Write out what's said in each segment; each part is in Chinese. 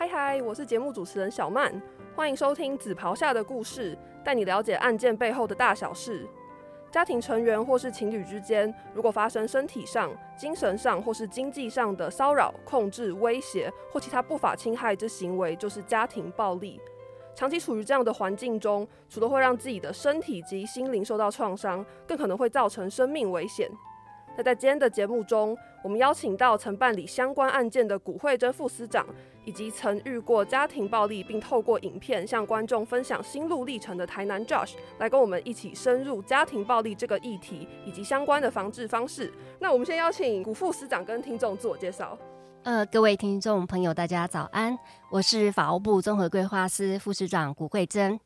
嗨嗨，我是节目主持人小曼，欢迎收听《紫袍下的故事》，带你了解案件背后的大小事。家庭成员或是情侣之间，如果发生身体上、精神上或是经济上的骚扰、控制、威胁或其他不法侵害之行为，就是家庭暴力。长期处于这样的环境中，除了会让自己的身体及心灵受到创伤，更可能会造成生命危险。那在今天的节目中，我们邀请到曾办理相关案件的古慧珍副司长，以及曾遇过家庭暴力并透过影片向观众分享心路历程的台南 Josh，来跟我们一起深入家庭暴力这个议题以及相关的防治方式。那我们先邀请古副司长跟听众自我介绍。呃，各位听众朋友，大家早安，我是法务部综合规划司副司长古慧珍。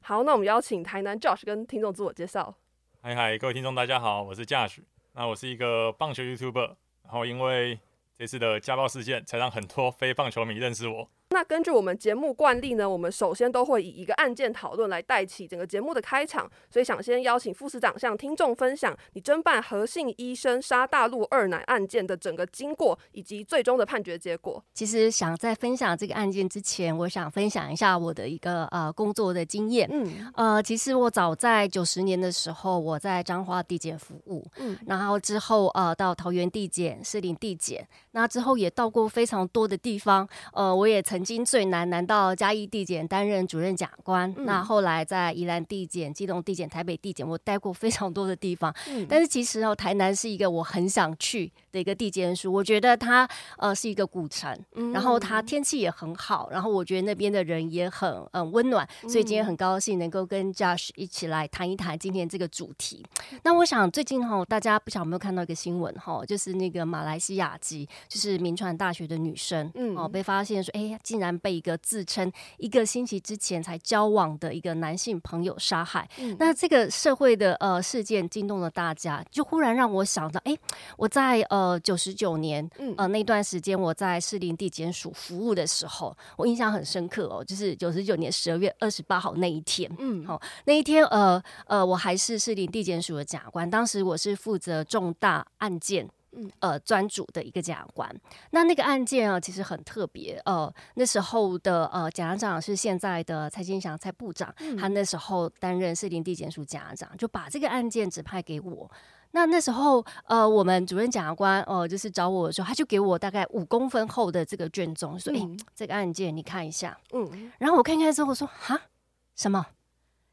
好，那我们邀请台南 Josh 跟听众自我介绍。嗨嗨，各位听众大家好，我是 Josh。那我是一个棒球 YouTuber，然后因为这次的家暴事件，才让很多非棒球迷认识我。那根据我们节目惯例呢，我们首先都会以一个案件讨论来带起整个节目的开场，所以想先邀请副市长向听众分享你侦办何姓医生杀大陆二奶案件的整个经过以及最终的判决结果。其实想在分享这个案件之前，我想分享一下我的一个呃工作的经验。嗯，呃，其实我早在九十年的时候，我在彰化地检服务，嗯，然后之后呃到桃园地检、士林地检，那之后也到过非常多的地方，呃，我也曾。曾经最难难到嘉义地检担任主任检官，那后来在宜兰地检、基隆地检、台北地检，我待过非常多的地方。但是其实哦，台南是一个我很想去的一个地检署，我觉得它呃是一个古城，然后它天气也很好，然后我觉得那边的人也很嗯温暖，所以今天很高兴能够跟 Josh 一起来谈一谈今天这个主题。那我想最近哈，大家不晓得有没有看到一个新闻哈，就是那个马来西亚籍，就是民传大学的女生，嗯，哦被发现说，哎。竟然被一个自称一个星期之前才交往的一个男性朋友杀害，那这个社会的呃事件惊动了大家，就忽然让我想到，哎，我在呃九十九年嗯呃那段时间我在士林地检署服务的时候，我印象很深刻哦，就是九十九年十二月二十八号那一天，嗯，好，那一天呃呃我还是士林地检署的甲官，当时我是负责重大案件。嗯，呃，专主的一个检察官，那那个案件啊，其实很特别。呃，那时候的呃，检察长是现在的蔡金祥蔡部长，他那时候担任士林地检署检察长，就把这个案件指派给我。那那时候，呃，我们主任检察官哦，就是找我的时候，他就给我大概五公分厚的这个卷宗，说：“哎，这个案件你看一下。”嗯，然后我看看之后说：“哈，什么？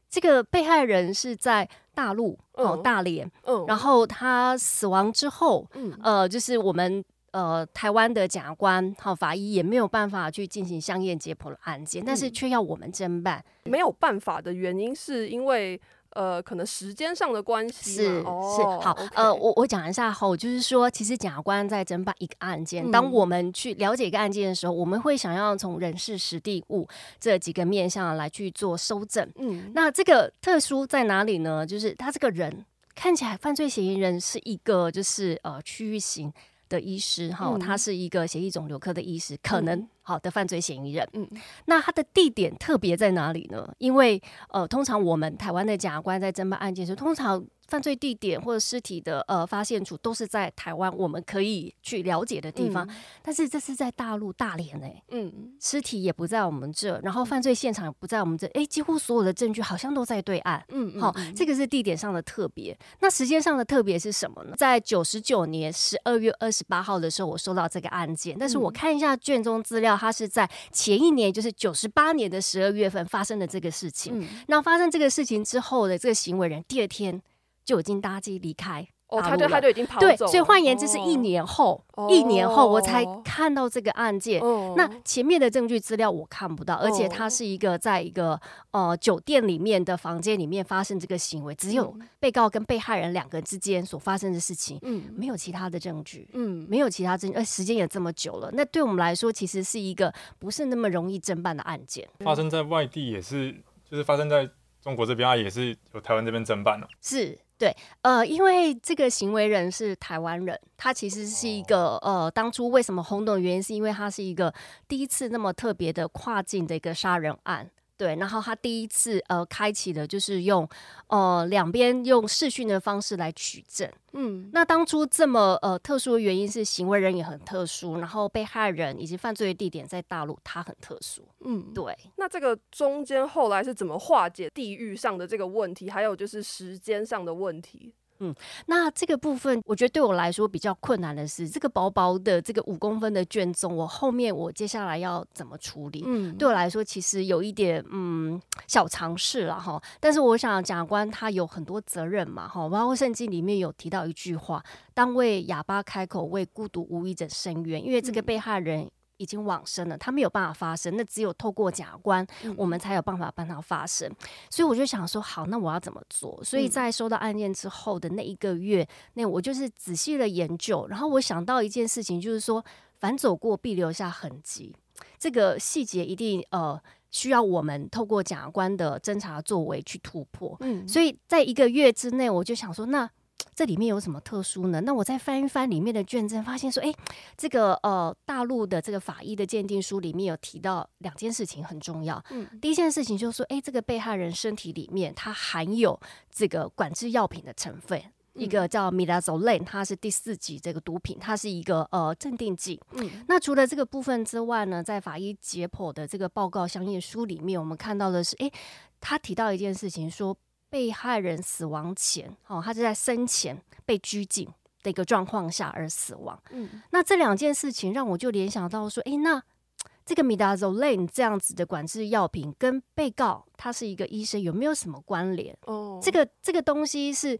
这个被害人是在？”大陆哦，大连，嗯，然后他死亡之后，嗯，呃，就是我们呃台湾的检察官好法医也没有办法去进行相验解剖的案件，但是却要我们侦办，没有办法的原因是因为。呃，可能时间上的关系是是好。呃，我我讲一下后，就是说，其实检察官在侦办一个案件，当我们去了解一个案件的时候，我们会想要从人事、实地、物这几个面向来去做收证。嗯，那这个特殊在哪里呢？就是他这个人看起来，犯罪嫌疑人是一个就是呃区域型的医师哈，他是一个协议肿瘤科的医师，可能。好的犯罪嫌疑人，嗯，那他的地点特别在哪里呢？因为呃，通常我们台湾的检察官在侦办案件时，通常犯罪地点或者尸体的呃发现处都是在台湾，我们可以去了解的地方。但是这是在大陆大连哎，嗯，尸体也不在我们这，然后犯罪现场也不在我们这，哎，几乎所有的证据好像都在对岸，嗯，好，这个是地点上的特别。那时间上的特别是什么呢？在九十九年十二月二十八号的时候，我收到这个案件，但是我看一下卷宗资料。他是在前一年，就是九十八年的十二月份发生的这个事情。那发生这个事情之后的这个行为人，第二天就已经搭机离开。哦，他就他就已经跑走，所以换言之是一年后，一年后我才看到这个案件。那前面的证据资料我看不到，而且他是一个在一个呃酒店里面的房间里面发生这个行为，只有被告跟被害人两个人之间所发生的事情，嗯，没有其他的证据，嗯，没有其他证据，呃，时间也这么久了，那对我们来说其实是一个不是那么容易侦办的案件。发生在外地也是，就是发生在中国这边啊，也是由台湾这边侦办了，是。对，呃，因为这个行为人是台湾人，他其实是一个呃，当初为什么轰动的原因，是因为他是一个第一次那么特别的跨境的一个杀人案。对，然后他第一次呃开启的就是用呃两边用视讯的方式来取证。嗯，那当初这么呃特殊的原因是行为人也很特殊，然后被害人以及犯罪的地点在大陆，他很特殊。嗯，对。那这个中间后来是怎么化解地域上的这个问题，还有就是时间上的问题？嗯，那这个部分，我觉得对我来说比较困难的是，这个薄薄的这个五公分的卷宗，我后面我接下来要怎么处理？嗯，对我来说其实有一点嗯小尝试了哈。但是我想，检察官他有很多责任嘛哈，包括圣经里面有提到一句话：当为哑巴开口，为孤独无依者伸冤，因为这个被害人。已经往生了，他没有办法发生，那只有透过假官，我们才有办法帮他发生。所以我就想说，好，那我要怎么做？所以在收到案件之后的那一个月，那我就是仔细的研究，然后我想到一件事情，就是说，反走过必留下痕迹，这个细节一定呃需要我们透过假官的侦查作为去突破。嗯，所以在一个月之内，我就想说，那。这里面有什么特殊呢？那我再翻一翻里面的卷证，发现说，哎，这个呃，大陆的这个法医的鉴定书里面有提到两件事情很重要。嗯，第一件事情就是说，哎，这个被害人身体里面它含有这个管制药品的成分，一个叫 midazolam，它是第四级这个毒品，它是一个呃镇定剂。嗯，那除了这个部分之外呢，在法医解剖的这个报告相应书里面，我们看到的是，诶，他提到一件事情说。被害人死亡前，哦，他是在生前被拘禁的一个状况下而死亡。嗯，那这两件事情让我就联想到说，哎，那这个米达 l a n 这样子的管制药品跟被告他是一个医生有没有什么关联？哦，这个这个东西是。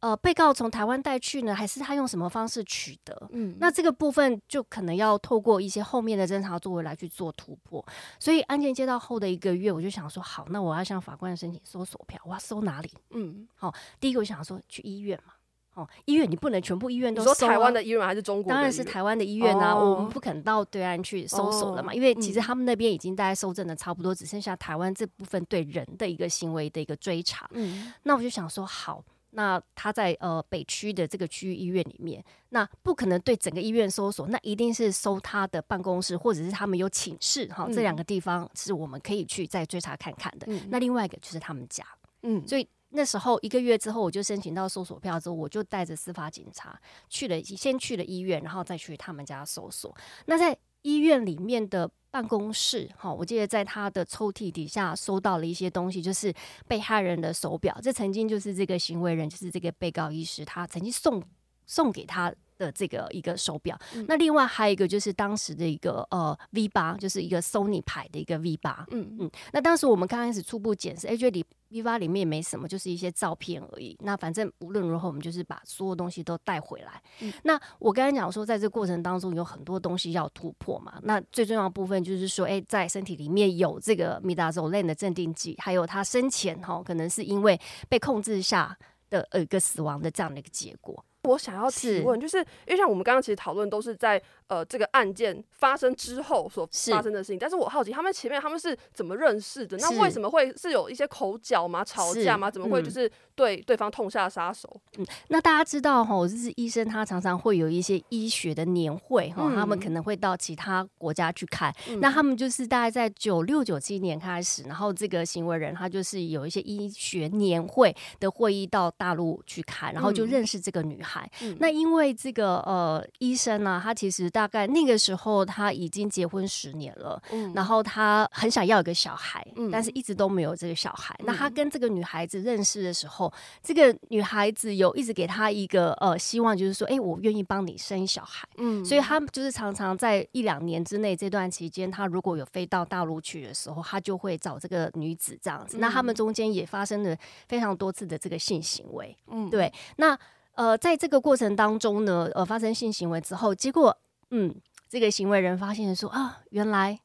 呃，被告从台湾带去呢，还是他用什么方式取得？嗯，那这个部分就可能要透过一些后面的侦查作为来去做突破。所以案件接到后的一个月，我就想说，好，那我要向法官申请搜索票，我要搜哪里？嗯，好，第一个我想说去医院嘛，哦，医院你不能全部医院都说台湾的医院还是中国？当然是台湾的医院啊，我们不可能到对岸去搜索了嘛，因为其实他们那边已经大概搜证的差不多，只剩下台湾这部分对人的一个行为的一个追查。嗯，那我就想说，好。那他在呃北区的这个区域医院里面，那不可能对整个医院搜索，那一定是搜他的办公室或者是他们有寝室哈，这两个地方是我们可以去再追查看看的。那另外一个就是他们家，嗯，所以那时候一个月之后，我就申请到搜索票之后，我就带着司法警察去了，先去了医院，然后再去他们家搜索。那在医院里面的办公室，哈，我记得在他的抽屉底下收到了一些东西，就是被害人的手表，这曾经就是这个行为人，就是这个被告医师，他曾经送送给他的这个一个手表。那另外还有一个就是当时的一个呃 V 八，就是一个 Sony 牌的一个 V 八。嗯嗯，那当时我们刚开始初步检视，哎，觉得里。V 八里面也没什么，就是一些照片而已。那反正无论如何，我们就是把所有东西都带回来。那我刚才讲说，在这过程当中有很多东西要突破嘛。那最重要的部分就是说，哎，在身体里面有这个米达唑类的镇定剂，还有他生前哈，可能是因为被控制下的一个死亡的这样的一个结果。我想要提问，就是因为像我们刚刚其实讨论都是在呃这个案件发生之后所发生的事情，但是我好奇他们前面他们是怎么认识的？那为什么会是有一些口角吗？吵架吗？怎么会就是对对方痛下杀手？嗯，那大家知道哈，就是医生他常常会有一些医学的年会哈，他们可能会到其他国家去看。那他们就是大概在九六九七年开始，然后这个行为人他就是有一些医学年会的会议到大陆去看，然后就认识这个女孩。那因为这个呃医生呢，他其实大概那个时候他已经结婚十年了，嗯，然后他很想要一个小孩，嗯，但是一直都没有这个小孩。那他跟这个女孩子认识的时候，这个女孩子有一直给他一个呃希望，就是说，哎，我愿意帮你生小孩，嗯，所以他就是常常在一两年之内这段期间，他如果有飞到大陆去的时候，他就会找这个女子这样子。那他们中间也发生了非常多次的这个性行为，嗯，对，那。呃，在这个过程当中呢，呃，发生性行为之后，结果，嗯，这个行为人发现说啊，原来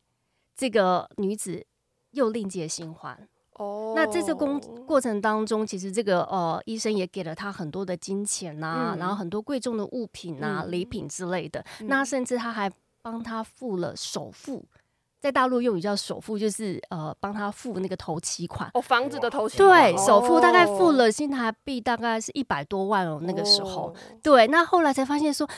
这个女子又另结新欢哦。那在这工过程当中，其实这个呃医生也给了他很多的金钱呐，然后很多贵重的物品啊、礼品之类的。那甚至他还帮他付了首付。在大陆用语叫首付，就是呃帮他付那个头期款哦，房子的头期对，首付大概付了新台币大概是一百多万哦，那个时候对，那后来才发现说，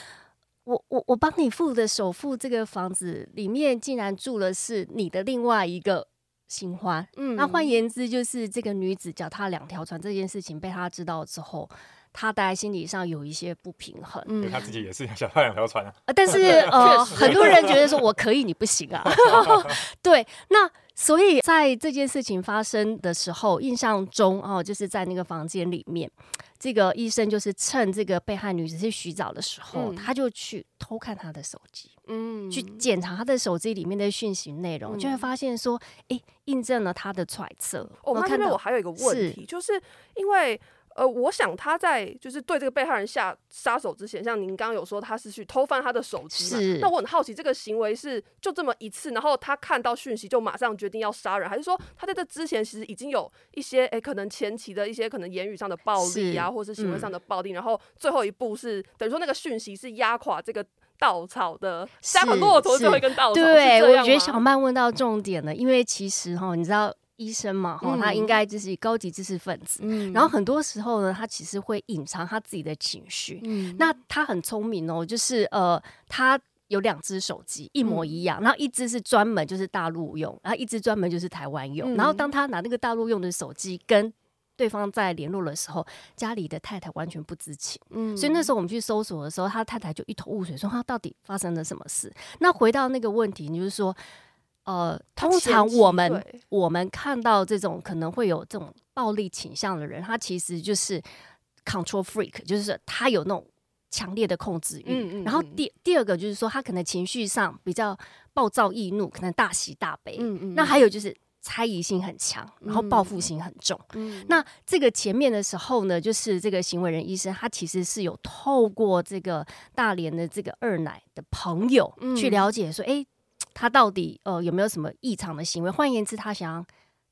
我我我帮你付的首付，这个房子里面竟然住的是你的另外一个新欢。嗯，那换言之，就是这个女子脚踏两条船这件事情被他知道之后。他大概心理上有一些不平衡，嗯，他自己也是想踏两条船啊。但是 呃，很多人觉得说我可以，你不行啊。对，那所以在这件事情发生的时候，印象中哦，就是在那个房间里面，这个医生就是趁这个被害女子去洗澡的时候，他就去偷看她的手机，嗯，去检查她的手机里面的讯息内容，就会发现说，哎，印证了他的揣测。我看到我还有一个问题，就是因为。呃，我想他在就是对这个被害人下杀手之前，像您刚刚有说他是去偷翻他的手机嘛？那我很好奇，这个行为是就这么一次，然后他看到讯息就马上决定要杀人，还是说他在这之前其实已经有一些哎，可能前期的一些可能言语上的暴力啊，或是行为上的暴力，然后最后一步是等于说那个讯息是压垮这个稻草的，杀垮骆驼最后一根稻草。对，我觉得小曼问到重点了，因为其实哈，你知道。医生嘛，哈，他应该就是高级知识分子。嗯，然后很多时候呢，他其实会隐藏他自己的情绪。嗯，那他很聪明哦，就是呃，他有两只手机一模一样，然后一只是专门就是大陆用，然后一只专门就是台湾用。然后当他拿那个大陆用的手机跟对方在联络的时候，家里的太太完全不知情。嗯，所以那时候我们去搜索的时候，他太太就一头雾水，说他到底发生了什么事？那回到那个问题，你就是说。呃，通常我们我们看到这种可能会有这种暴力倾向的人，他其实就是 control freak，就是他有那种强烈的控制欲。嗯嗯。然后第第二个就是说，他可能情绪上比较暴躁易怒，可能大喜大悲。嗯嗯。那还有就是猜疑心很强，然后报复心很重。嗯。那这个前面的时候呢，就是这个行为人医生，他其实是有透过这个大连的这个二奶的朋友去了解说，哎。他到底呃有没有什么异常的行为？换言之，他想要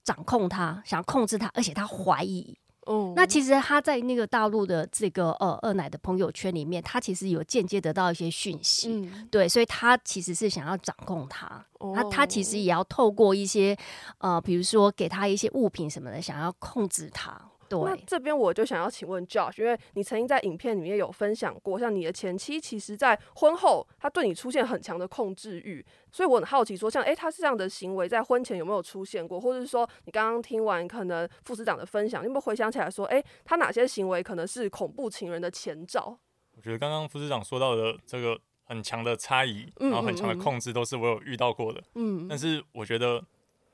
掌控他，想要控制他，而且他怀疑。哦，那其实他在那个大陆的这个呃二奶的朋友圈里面，他其实有间接得到一些讯息。嗯，对，所以他其实是想要掌控他。他他其实也要透过一些呃，比如说给他一些物品什么的，想要控制他。那这边我就想要请问 Josh，因为你曾经在影片里面有分享过，像你的前妻，其实在婚后他对你出现很强的控制欲，所以我很好奇说，像哎，他是这样的行为在婚前有没有出现过，或者是说你刚刚听完可能副市长的分享，你有没有回想起来说，哎，他哪些行为可能是恐怖情人的前兆？我觉得刚刚副市长说到的这个很强的差异，然后很强的控制，都是我有遇到过的。嗯，但是我觉得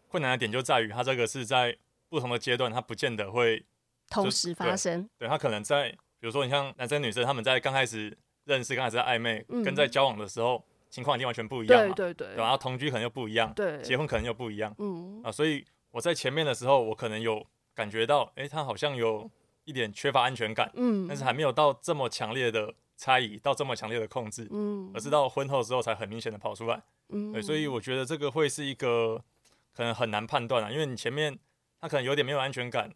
困难的点就在于他这个是在不同的阶段，他不见得会。同时发生，对他可能在，比如说你像男生女生，他们在刚开始认识、刚开始在暧昧，跟在交往的时候，情况已经完全不一样嘛，对对对，然后同居可能又不一样，对，结婚可能又不一样，嗯。啊，所以我在前面的时候，我可能有感觉到，哎，他好像有一点缺乏安全感，嗯，但是还没有到这么强烈的猜疑，到这么强烈的控制，嗯，而是到婚后之后才很明显的跑出来，嗯，对，所以我觉得这个会是一个可能很难判断啊，因为你前面他可能有点没有安全感。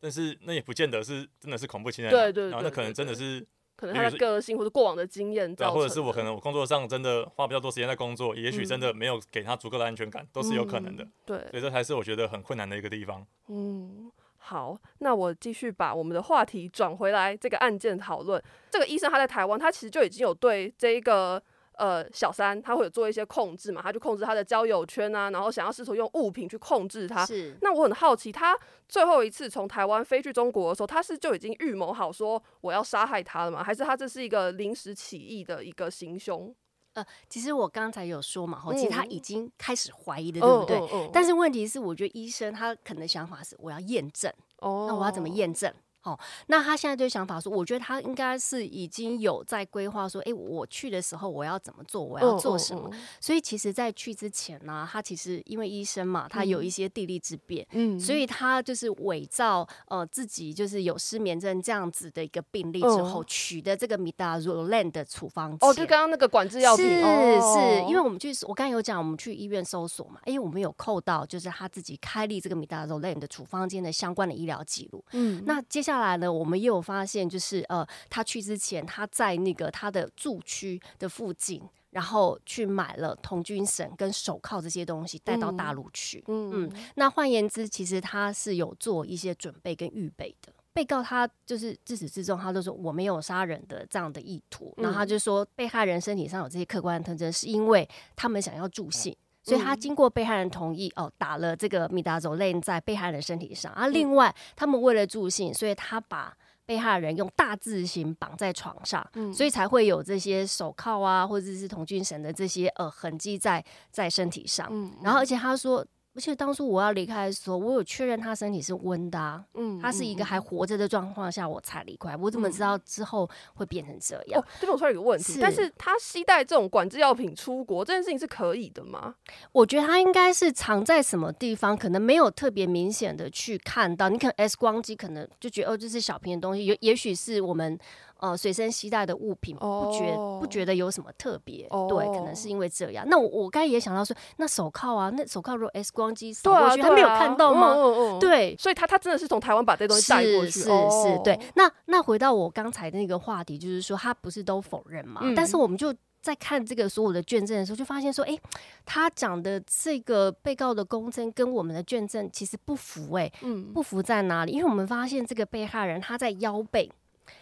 但是那也不见得是真的是恐怖情人，对对，然后那可能真的是可能他的个性或者过往的经验，对，或者是我可能我工作上真的花比较多时间在工作，也许真的没有给他足够的安全感，都是有可能的。对，所以这才是我觉得很困难的一个地方。嗯，好，那我继续把我们的话题转回来，这个案件讨论。这个医生他在台湾，他其实就已经有对这一个。呃，小三他会有做一些控制嘛？他就控制他的交友圈啊，然后想要试图用物品去控制他。是。那我很好奇，他最后一次从台湾飞去中国的时候，他是就已经预谋好说我要杀害他了吗？还是他这是一个临时起意的一个行凶？呃，其实我刚才有说嘛，其实他已经开始怀疑的，对不对？但是问题是，我觉得医生他可能想法是我要验证。哦。那我要怎么验证？哦，那他现在就想法说，我觉得他应该是已经有在规划说，哎，我去的时候我要怎么做，我要做什么。所以其实，在去之前呢，他其实因为医生嘛，他有一些地利之便，嗯，所以他就是伪造呃自己就是有失眠症这样子的一个病例之后，取得这个米达罗兰的处方哦，就刚刚那个管制药品，是是，因为我们去我刚刚有讲，我们去医院搜索嘛，因为我们有扣到就是他自己开立这个米达罗兰的处方间的相关的医疗记录，嗯，那接下来呢，我们也有发现，就是呃，他去之前，他在那个他的住区的附近，然后去买了童军绳跟手铐这些东西带到大陆去。嗯嗯，那换言之，其实他是有做一些准备跟预备的。被告他就是自始至终，他都说我没有杀人的这样的意图。然后他就说，被害人身体上有这些客观的特征，是因为他们想要助兴。所以他经过被害人同意哦，打了这个米达走类在被害人身体上。啊，另外他们为了助兴，所以他把被害人用大字形绑在床上，所以才会有这些手铐啊，或者是童军绳的这些呃痕迹在在身体上。然后，而且他说。而且当初我要离开的时候，我有确认他身体是温的，嗯，他是一个还活着的状况下，我才离开。我怎么知道之后会变成这样？这边我突然有个问题，但是他携带这种管制药品出国这件事情是可以的吗？我觉得他应该是藏在什么地方，可能没有特别明显的去看到。你可能 X 光机可能就觉得哦，这是小瓶的东西，也也许是我们。呃，随身携带的物品不觉不觉得有什么特别，对，可能是因为这样。那我我刚才也想到说，那手铐啊，那手铐如果 X 光机扫过去，他没有看到吗？对，所以他他真的是从台湾把这东西带过去，是是，对。那那回到我刚才的那个话题，就是说他不是都否认嘛？但是我们就在看这个所有的卷证的时候，就发现说，哎，他讲的这个被告的公证跟我们的卷证其实不符，哎，嗯，不符在哪里？因为我们发现这个被害人他在腰背。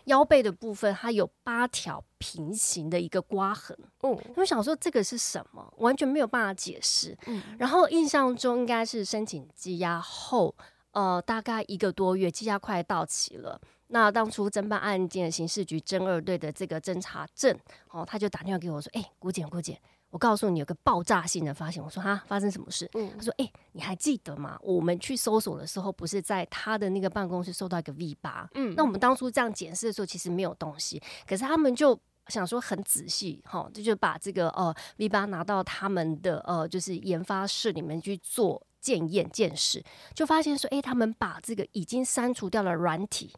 腰背的部分，它有八条平行的一个刮痕。嗯，我想说这个是什么，完全没有办法解释。嗯，然后印象中应该是申请羁押后，呃，大概一个多月，羁押快到期了。那当初侦办案件刑事局侦二队的这个侦查证，哦，他就打电话给我说：“哎，姑姐，姑姐。”我告诉你有个爆炸性的发现，我说哈，发生什么事？他说，哎，你还记得吗？我们去搜索的时候，不是在他的那个办公室搜到一个 V 八？嗯，那我们当初这样检视的时候，其实没有东西，可是他们就想说很仔细，哈，这就把这个呃 V 八拿到他们的呃就是研发室里面去做检验见识，就发现说，哎，他们把这个已经删除掉了软体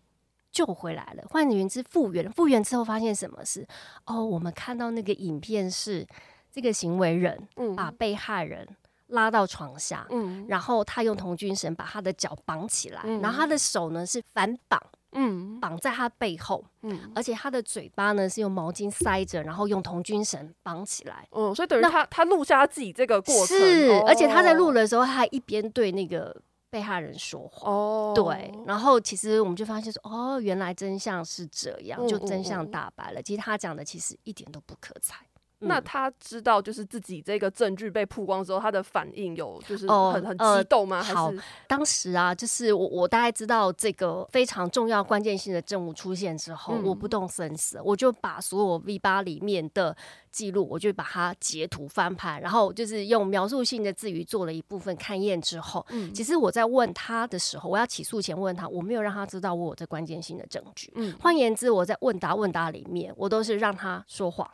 救回来了，换言之复原，复原之后发现什么事？哦，我们看到那个影片是。这个行为人把被害人拉到床下，嗯，然后他用童军绳把他的脚绑起来，然后他的手呢是反绑，嗯，绑在他背后，嗯，而且他的嘴巴呢是用毛巾塞着，然后用童军绳绑起来，嗯，所以等于他他录下他自己这个过程，是，而且他在录的时候，他还一边对那个被害人说话，哦，对，然后其实我们就发现说，哦，原来真相是这样，就真相大白了。其实他讲的其实一点都不可猜。那他知道就是自己这个证据被曝光之后，他的反应有就是很很激动吗？好，当时啊，就是我我大概知道这个非常重要关键性的证物出现之后，我不动声色，我就把所有 V 八里面的记录，我就把它截图翻拍，然后就是用描述性的字语做了一部分勘验之后，嗯，其实我在问他的时候，我要起诉前问他，我没有让他知道我有这关键性的证据，嗯，换言之，我在问答问答里面，我都是让他说谎。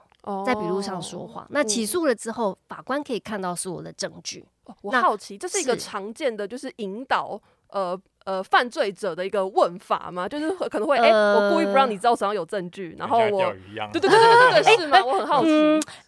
在笔录上说谎，那起诉了之后，法官可以看到所有的证据。我好奇，这是一个常见的，就是引导呃呃犯罪者的一个问法吗？就是可能会哎，我故意不让你知道手上有证据，然后我对对对对对，是吗？我很好奇。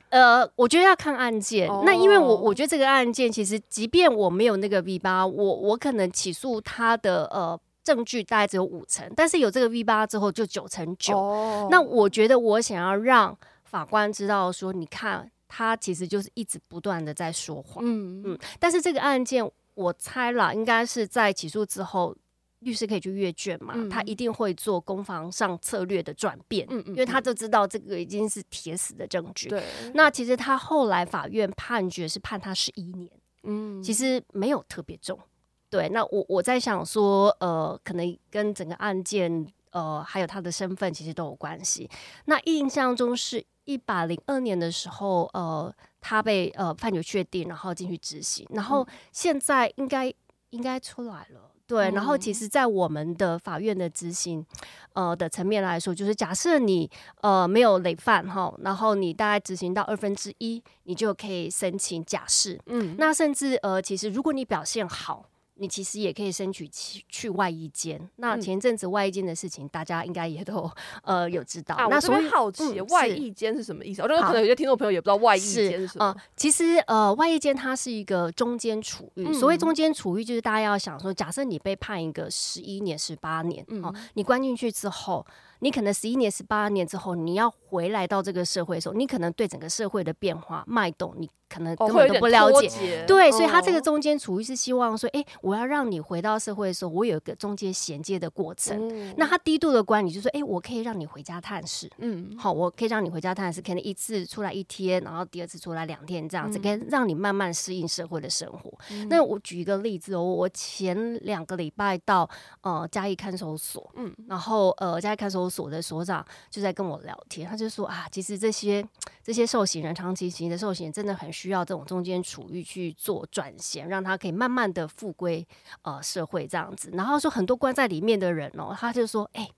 呃，我觉得要看案件。那因为我我觉得这个案件其实，即便我没有那个 V 八，我我可能起诉他的呃证据大概只有五成，但是有这个 V 八之后就九成九。那我觉得我想要让。法官知道说，你看他其实就是一直不断的在说谎，嗯嗯。但是这个案件，我猜了，应该是在起诉之后，律师可以去阅卷嘛，他一定会做攻防上策略的转变，嗯嗯，因为他就知道这个已经是铁死的证据。对。那其实他后来法院判决是判他十一年，嗯，其实没有特别重。对。那我我在想说，呃，可能跟整个案件，呃，还有他的身份其实都有关系。那印象中是。一百零二年的时候，呃，他被呃判决确定，然后进去执行，然后现在应该应该出来了，对。然后其实，在我们的法院的执行，呃的层面来说，就是假设你呃没有累犯哈，然后你大概执行到二分之一，你就可以申请假释。嗯，那甚至呃，其实如果你表现好。你其实也可以申请去去外衣间。那前阵子外衣间的事情，大家应该也都呃有知道。那所以好奇外衣间是什么意思？我觉得可能有些听众朋友也不知道外衣间是什么。其实呃，外衣间它是一个中间处遇。所谓中间处遇，就是大家要想说，假设你被判一个十一年、十八年，哦，你关进去之后。你可能十一年、十八年之后，你要回来到这个社会的时候，你可能对整个社会的变化脉动，你可能根本都不了解。对，所以他这个中间处于是希望说，哎，我要让你回到社会的时候，我有一个中间衔接的过程。那他低度的管理就说，哎，我可以让你回家探视，嗯，好，我可以让你回家探视，可能一次出来一天，然后第二次出来两天这样子，可以让你慢慢适应社会的生活。那我举一个例子哦，我前两个礼拜到呃嘉义看守所，嗯，然后呃嘉义看守所的所长就在跟我聊天，他就说啊，其实这些这些受刑人长期刑的受刑人真的很需要这种中间处遇去做转型，让他可以慢慢的复归呃社会这样子。然后说很多关在里面的人哦，他就说，哎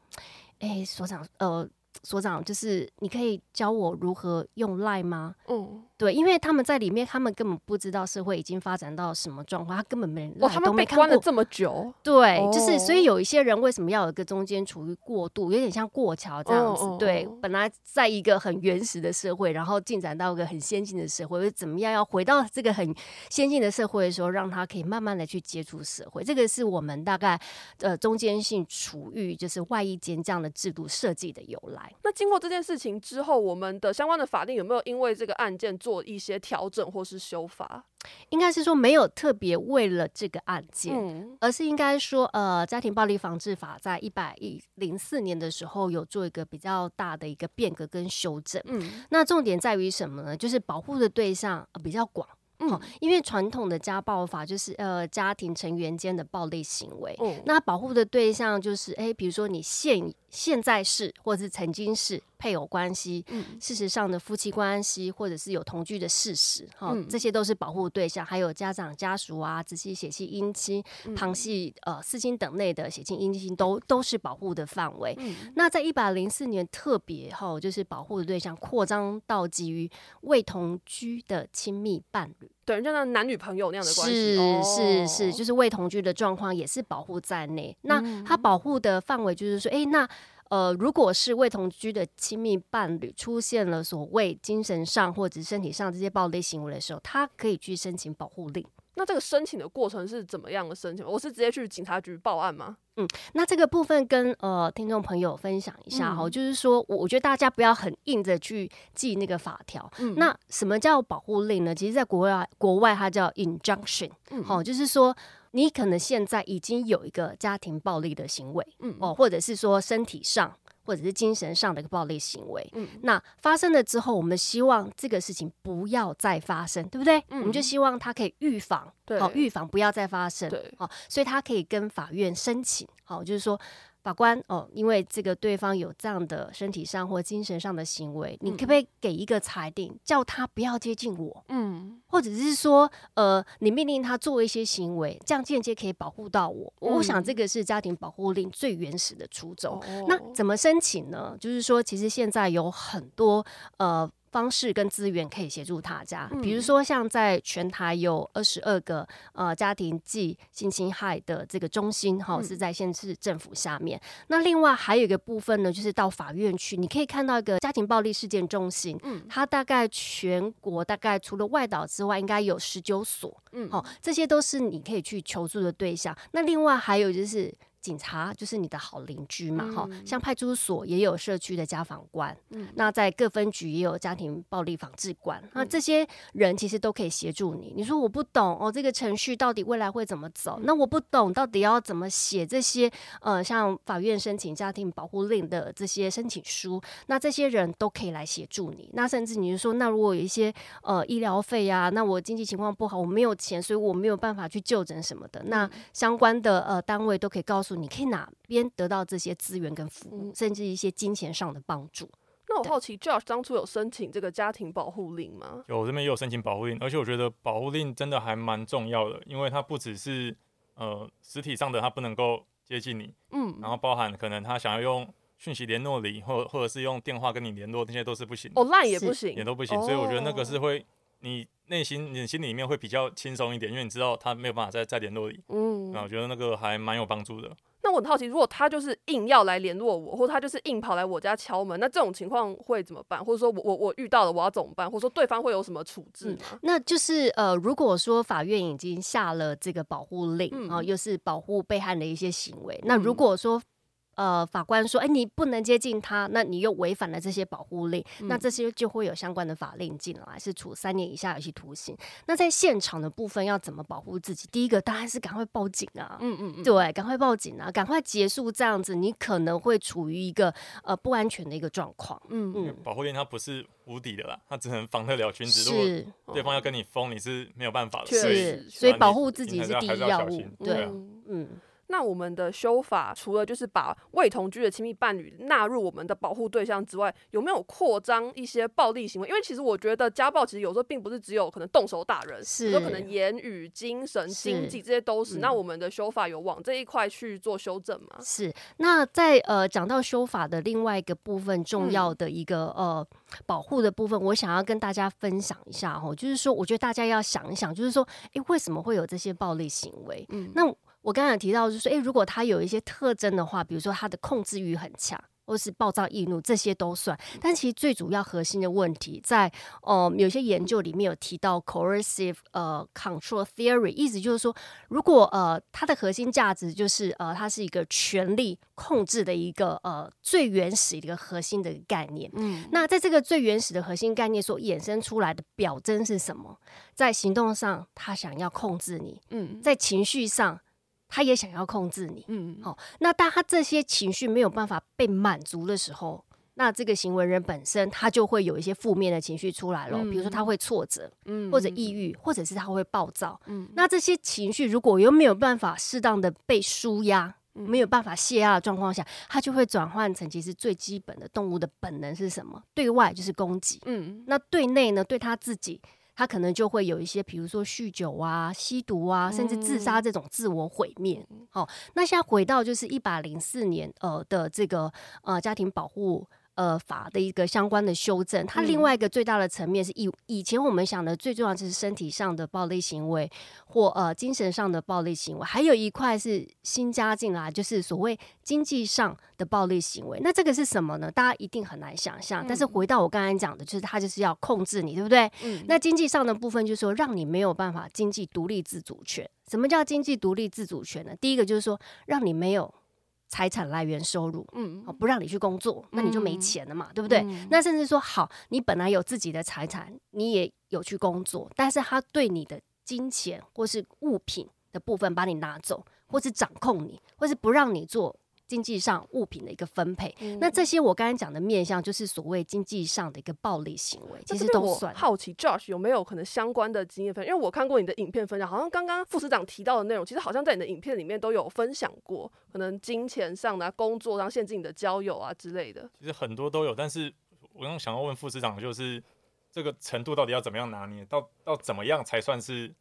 哎所长呃所长就是你可以教我如何用赖吗？嗯。对，因为他们在里面，他们根本不知道社会已经发展到什么状况，他根本没人，他们被关了这么久，对，就是所以有一些人为什么要有一个中间处于过渡，有点像过桥这样子，对，本来在一个很原始的社会，然后进展到一个很先进的社会，怎么样要回到这个很先进的社会的时候，让他可以慢慢的去接触社会，这个是我们大概呃中间性处遇就是外衣间这样的制度设计的由来。那经过这件事情之后，我们的相关的法令有没有因为这个案件？做一些调整或是修法，应该是说没有特别为了这个案件，而是应该说，呃，家庭暴力防治法在一百一零四年的时候有做一个比较大的一个变革跟修正。嗯，那重点在于什么呢？就是保护的对象比较广。嗯，因为传统的家暴法就是呃家庭成员间的暴力行为，嗯，那保护的对象就是哎，比如说你现现在是或者是曾经是。配偶关系，事实上的夫妻关系，或者是有同居的事实，哈，这些都是保护对象。还有家长、家属啊，直系血亲、姻亲、旁系、呃四亲等内的血亲、姻亲，都都是保护的范围。那在一百零四年特别哈，就是保护的对象扩张到基于未同居的亲密伴侣，对，就像男女朋友那样的关系，是是是，就是未同居的状况也是保护在内。那他保护的范围就是说，哎，那。呃，如果是未同居的亲密伴侣出现了所谓精神上或者身体上这些暴力行为的时候，他可以去申请保护令。那这个申请的过程是怎么样的申请？我是直接去警察局报案吗？嗯，那这个部分跟呃听众朋友分享一下哈，就是说，我我觉得大家不要很硬着去记那个法条。嗯，那什么叫保护令呢？其实，在国外国外它叫 injunction。嗯，好，就是说。你可能现在已经有一个家庭暴力的行为，嗯哦，或者是说身体上或者是精神上的一个暴力行为，嗯，那发生了之后，我们希望这个事情不要再发生，对不对？嗯，我们就希望他可以预防，好，预防不要再发生，对，好，所以他可以跟法院申请，好，就是说。法官哦，因为这个对方有这样的身体上或精神上的行为，你可不可以给一个裁定，叫他不要接近我？嗯，或者是说，呃，你命令他做一些行为，这样间接可以保护到我。我想这个是家庭保护令最原始的初衷。那怎么申请呢？就是说，其实现在有很多呃。方式跟资源可以协助他家，比如说像在全台有二十二个呃家庭暨性侵害的这个中心，哈是在县市政府下面。那另外还有一个部分呢，就是到法院去，你可以看到一个家庭暴力事件中心，嗯，它大概全国大概除了外岛之外，应该有十九所，嗯，好，这些都是你可以去求助的对象。那另外还有就是。警察就是你的好邻居嘛，哈，像派出所也有社区的家访官，嗯，那在各分局也有家庭暴力防治官，那这些人其实都可以协助你。你说我不懂哦，这个程序到底未来会怎么走？那我不懂到底要怎么写这些呃，像法院申请家庭保护令的这些申请书，那这些人都可以来协助你。那甚至你就说，那如果有一些呃医疗费啊，那我经济情况不好，我没有钱，所以我没有办法去就诊什么的，那相关的呃单位都可以告诉。你可以哪边得到这些资源跟服务，甚至一些金钱上的帮助？那我好奇，Josh 当初有申请这个家庭保护令吗？有，这边也有申请保护令，而且我觉得保护令真的还蛮重要的，因为它不只是呃实体上的，它不能够接近你，嗯，然后包含可能他想要用讯息联络你，或或者是用电话跟你联络，那些都是不行，哦，line 也不行，也都不行，所以我觉得那个是会你。内心你心里面会比较轻松一点，因为你知道他没有办法再再联络你。嗯，那我觉得那个还蛮有帮助的。那我很好奇，如果他就是硬要来联络我，或者他就是硬跑来我家敲门，那这种情况会怎么办？或者说我我我遇到了，我要怎么办？或者说对方会有什么处置吗？那就是呃，如果说法院已经下了这个保护令啊，又是保护被害的一些行为，那如果说。呃法官说，哎，你不能接近他，那你又违反了这些保护令，那这些就会有相关的法令进来，是处三年以下有期徒刑。那在现场的部分要怎么保护自己？第一个当然是赶快报警啊，嗯嗯嗯，对，赶快报警啊，赶快结束这样子，你可能会处于一个呃不安全的一个状况。嗯嗯，保护令它不是无敌的啦，它只能防得了君子，如果对方要跟你疯，你是没有办法的。是，所以保护自己是第一要务。对，嗯。那我们的修法除了就是把未同居的亲密伴侣纳入我们的保护对象之外，有没有扩张一些暴力行为？因为其实我觉得家暴其实有时候并不是只有可能动手打人，是有可能言语、精神、经济这些都是。那我们的修法有往这一块去做修正吗？是。那在呃讲到修法的另外一个部分，重要的一个呃保护的部分，我想要跟大家分享一下哈，就是说我觉得大家要想一想，就是说，哎，为什么会有这些暴力行为？嗯，那。我刚才提到，就是说，诶，如果他有一些特征的话，比如说他的控制欲很强，或是暴躁易怒，这些都算。但其实最主要核心的问题，在呃有些研究里面有提到 coercive 呃 control theory，意思就是说，如果呃它的核心价值就是呃它是一个权力控制的一个呃最原始的一个核心的概念。嗯，那在这个最原始的核心概念所衍生出来的表征是什么？在行动上，他想要控制你。嗯，在情绪上。他也想要控制你，嗯，好，那当他这些情绪没有办法被满足的时候，那这个行为人本身他就会有一些负面的情绪出来了，比如说他会挫折，嗯，或者抑郁，或者是他会暴躁，嗯，那这些情绪如果又没有办法适当的被舒压，没有办法泄压的状况下，他就会转换成其实最基本的动物的本能是什么？对外就是攻击，嗯，那对内呢？对他自己。他可能就会有一些，比如说酗酒啊、吸毒啊，甚至自杀这种自我毁灭。好，那现在回到就是一百零四年呃的这个呃家庭保护。呃，法的一个相关的修正，它另外一个最大的层面是以以前我们想的最重要就是身体上的暴力行为或呃精神上的暴力行为，还有一块是新加进来，就是所谓经济上的暴力行为。那这个是什么呢？大家一定很难想象。但是回到我刚才讲的，就是他就是要控制你，对不对？嗯。那经济上的部分就是说，让你没有办法经济独立自主权。什么叫经济独立自主权呢？第一个就是说，让你没有。财产来源收入，嗯，不让你去工作，那你就没钱了嘛，对不对？那甚至说，好，你本来有自己的财产，你也有去工作，但是他对你的金钱或是物品的部分把你拿走，或是掌控你，或是不让你做。经济上物品的一个分配，那这些我刚才讲的面向，就是所谓经济上的一个暴力行为，其实都算。好奇 Josh 有没有可能相关的经验分享？因为我看过你的影片分享，好像刚刚副市长提到的内容，其实好像在你的影片里面都有分享过，可能金钱上的、工作上限制你的交友啊之类的。其实很多都有，但是我刚想要问副市长，就是这个程度到底要怎么样拿捏，到到怎么样才算是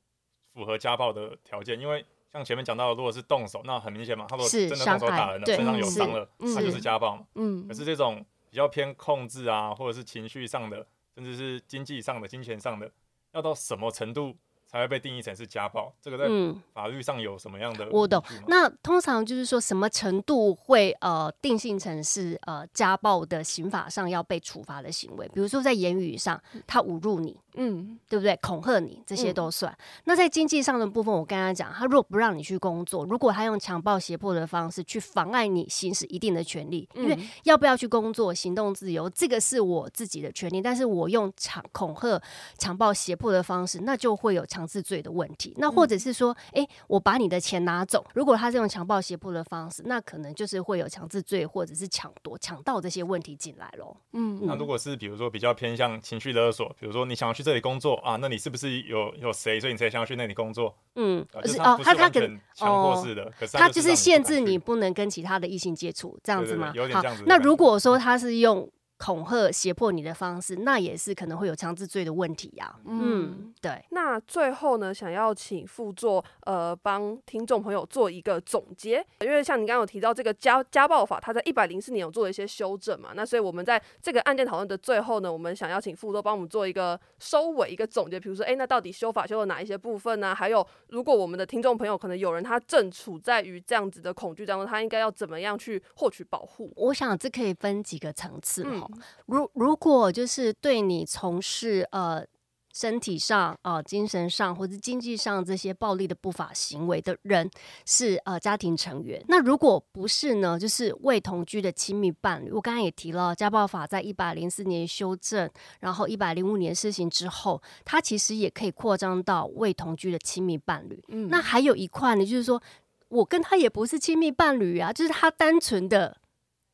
符合家暴的条件？因为像前面讲到，如果是动手，那很明显嘛，他如果真的动手打人了，身上有伤了，他就是家暴嘛。嗯。可是这种比较偏控制啊，或者是情绪上的，甚至是经济上的、金钱上的，要到什么程度？才会被定义成是家暴，这个在法律上有什么样的？我懂。那通常就是说什么程度会呃定性成是呃家暴的刑法上要被处罚的行为？比如说在言语上，他侮辱你，嗯，对不对？恐吓你，这些都算。那在经济上的部分，我刚刚讲，他如果不让你去工作，如果他用强暴胁迫的方式去妨碍你行使一定的权利，因为要不要去工作、行动自由，这个是我自己的权利，但是我用强恐吓、强暴胁迫的方式，那就会有。强制罪的问题，那或者是说，哎，我把你的钱拿走。如果他是用强暴胁迫的方式，那可能就是会有强制罪或者是抢夺、抢盗这些问题进来喽。嗯，那如果是比如说比较偏向情绪勒索，比如说你想要去这里工作啊，那你是不是有有谁，所以你才想要去那里工作？嗯，是哦，他他可能强迫式的，可是他就是限制你不能跟其他的异性接触，这样子吗？有点这样子。那如果说他是用。恐吓、胁迫你的方式，那也是可能会有强制罪的问题呀。嗯，对。那最后呢，想要请副座呃帮听众朋友做一个总结，因为像你刚刚有提到这个家家暴法，它在一百零四年有做了一些修正嘛。那所以我们在这个案件讨论的最后呢，我们想要请副座帮我们做一个收尾、一个总结。比如说，哎，那到底修法修了哪一些部分呢？还有，如果我们的听众朋友可能有人他正处在于这样子的恐惧当中，他应该要怎么样去获取保护？我想这可以分几个层次哈。如如果就是对你从事呃身体上、啊精神上或者经济上这些暴力的不法行为的人是呃家庭成员。那如果不是呢，就是未同居的亲密伴侣。我刚刚也提了，家暴法在一百零四年修正，然后一百零五年施行之后，它其实也可以扩张到未同居的亲密伴侣。嗯，那还有一块呢，就是说我跟他也不是亲密伴侣啊，就是他单纯的。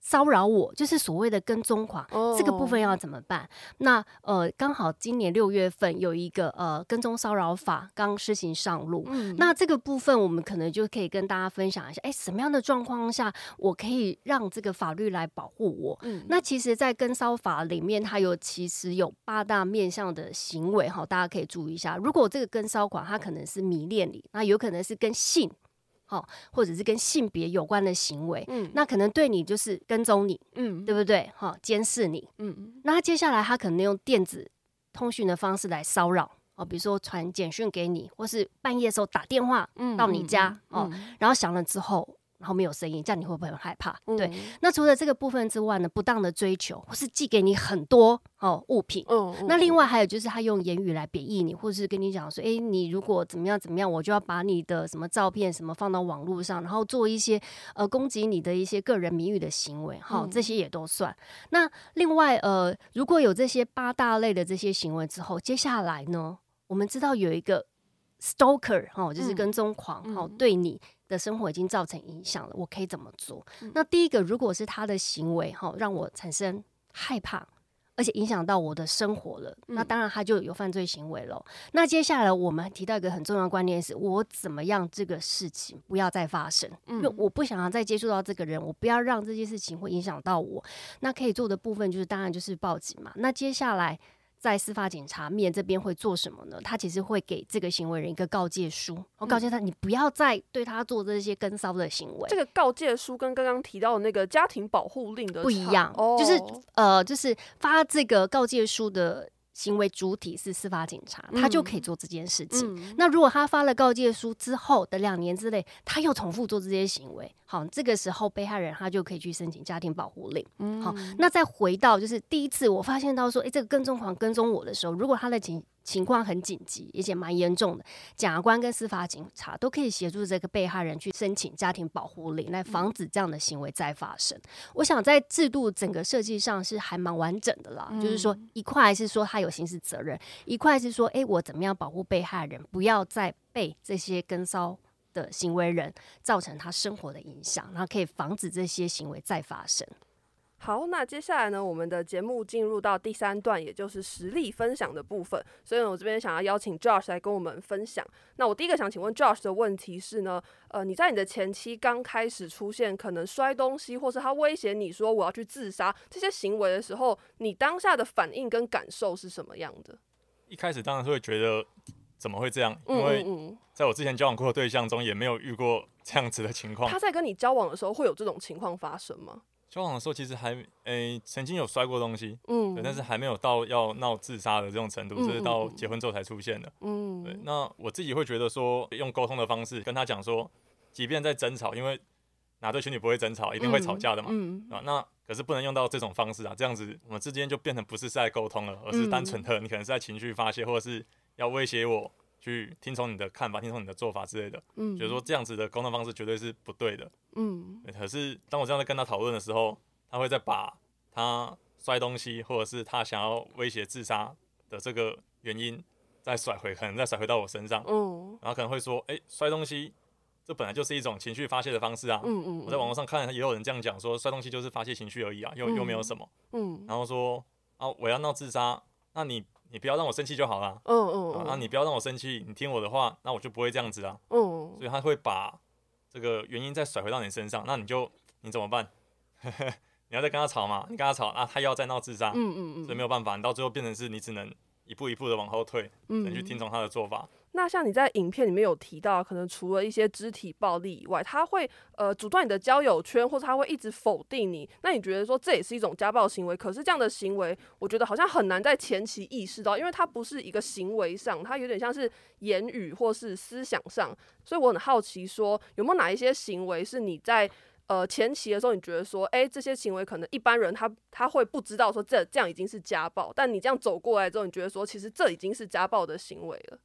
骚扰我就是所谓的跟踪狂，这个部分要怎么办？那呃，刚好今年六月份有一个呃跟踪骚扰法刚施行上路，那这个部分我们可能就可以跟大家分享一下，哎，什么样的状况下我可以让这个法律来保护我？那其实，在跟骚法里面，它有其实有八大面向的行为哈，大家可以注意一下。如果这个跟骚狂他可能是迷恋你，那有可能是跟性。哦，或者是跟性别有关的行为，嗯，那可能对你就是跟踪你，嗯，对不对？哈，监视你，嗯，那他接下来他可能用电子通讯的方式来骚扰，哦，比如说传简讯给你，或是半夜的时候打电话到你家，哦，然后响了之后。然后没有声音，这样你会不会很害怕？对。那除了这个部分之外呢，不当的追求，或是寄给你很多哦物品。嗯。那另外还有就是他用言语来贬义你，或者是跟你讲说，哎，你如果怎么样怎么样，我就要把你的什么照片什么放到网络上，然后做一些呃攻击你的一些个人名誉的行为。哈，这些也都算。那另外呃，如果有这些八大类的这些行为之后，接下来呢，我们知道有一个 stalker 哈，就是跟踪狂哈，对你。的生活已经造成影响了，我可以怎么做？那第一个，如果是他的行为哈，让我产生害怕，而且影响到我的生活了，那当然他就有犯罪行为了。那接下来我们提到一个很重要的观念，是我怎么样这个事情不要再发生？因为我不想要再接触到这个人，我不要让这件事情会影响到我。那可以做的部分就是，当然就是报警嘛。那接下来。在司法警察面这边会做什么呢？他其实会给这个行为人一个告诫书，我告诫他，你不要再对他做这些跟骚的行为。这个告诫书跟刚刚提到的那个家庭保护令的不一样，就是呃，就是发这个告诫书的。行为主体是司法警察，他就可以做这件事情。那如果他发了告诫书之后的两年之内，他又重复做这些行为，好，这个时候被害人他就可以去申请家庭保护令。好，那再回到就是第一次我发现到说，哎，这个跟踪狂跟踪我的时候，如果他的警情况很紧急，而且蛮严重的。检察官跟司法警察都可以协助这个被害人去申请家庭保护令，来防止这样的行为再发生。我想在制度整个设计上是还蛮完整的啦。就是说，一块是说他有刑事责任，一块是说，哎，我怎么样保护被害人，不要再被这些跟骚的行为人造成他生活的影响，然后可以防止这些行为再发生。好，那接下来呢，我们的节目进入到第三段，也就是实力分享的部分。所以呢，我这边想要邀请 Josh 来跟我们分享。那我第一个想请问 Josh 的问题是呢，呃，你在你的前期刚开始出现可能摔东西，或是他威胁你说我要去自杀这些行为的时候，你当下的反应跟感受是什么样的？一开始当然会觉得怎么会这样，因为在我之前交往过的对象中也没有遇过这样子的情况。他在跟你交往的时候会有这种情况发生吗？交往的时候其实还诶曾经有摔过东西，嗯，对，但是还没有到要闹自杀的这种程度，这是到结婚之后才出现的，嗯，对。那我自己会觉得说，用沟通的方式跟他讲说，即便在争吵，因为哪对情侣不会争吵，一定会吵架的嘛，嗯，啊，那可是不能用到这种方式啊，这样子我们之间就变成不是在沟通了，而是单纯的你可能是在情绪发泄，或者是要威胁我。去听从你的看法，听从你的做法之类的，嗯，觉得说这样子的沟通方式绝对是不对的，嗯。可是当我这样在跟他讨论的时候，他会再把他摔东西，或者是他想要威胁自杀的这个原因再甩回，可能再甩回到我身上，嗯。然后可能会说，哎，摔东西这本来就是一种情绪发泄的方式啊，嗯嗯。我在网络上看也有人这样讲，说摔东西就是发泄情绪而已啊，又又没有什么，嗯。然后说啊，我要闹自杀，那你。你不要让我生气就好了。嗯嗯。啊，你不要让我生气，你听我的话，那我就不会这样子啊。嗯。所以他会把这个原因再甩回到你身上，那你就你怎么办？你要再跟他吵嘛？你跟他吵啊，他又要再闹自杀。嗯嗯嗯。所以没有办法，你到最后变成是你只能一步一步的往后退，嗯，去听从他的做法。那像你在影片里面有提到，可能除了一些肢体暴力以外，他会呃阻断你的交友圈，或者他会一直否定你。那你觉得说这也是一种家暴行为？可是这样的行为，我觉得好像很难在前期意识到，因为它不是一个行为上，它有点像是言语或是思想上。所以我很好奇，说有没有哪一些行为是你在呃前期的时候，你觉得说，哎，这些行为可能一般人他他会不知道说这这样已经是家暴，但你这样走过来之后，你觉得说其实这已经是家暴的行为了。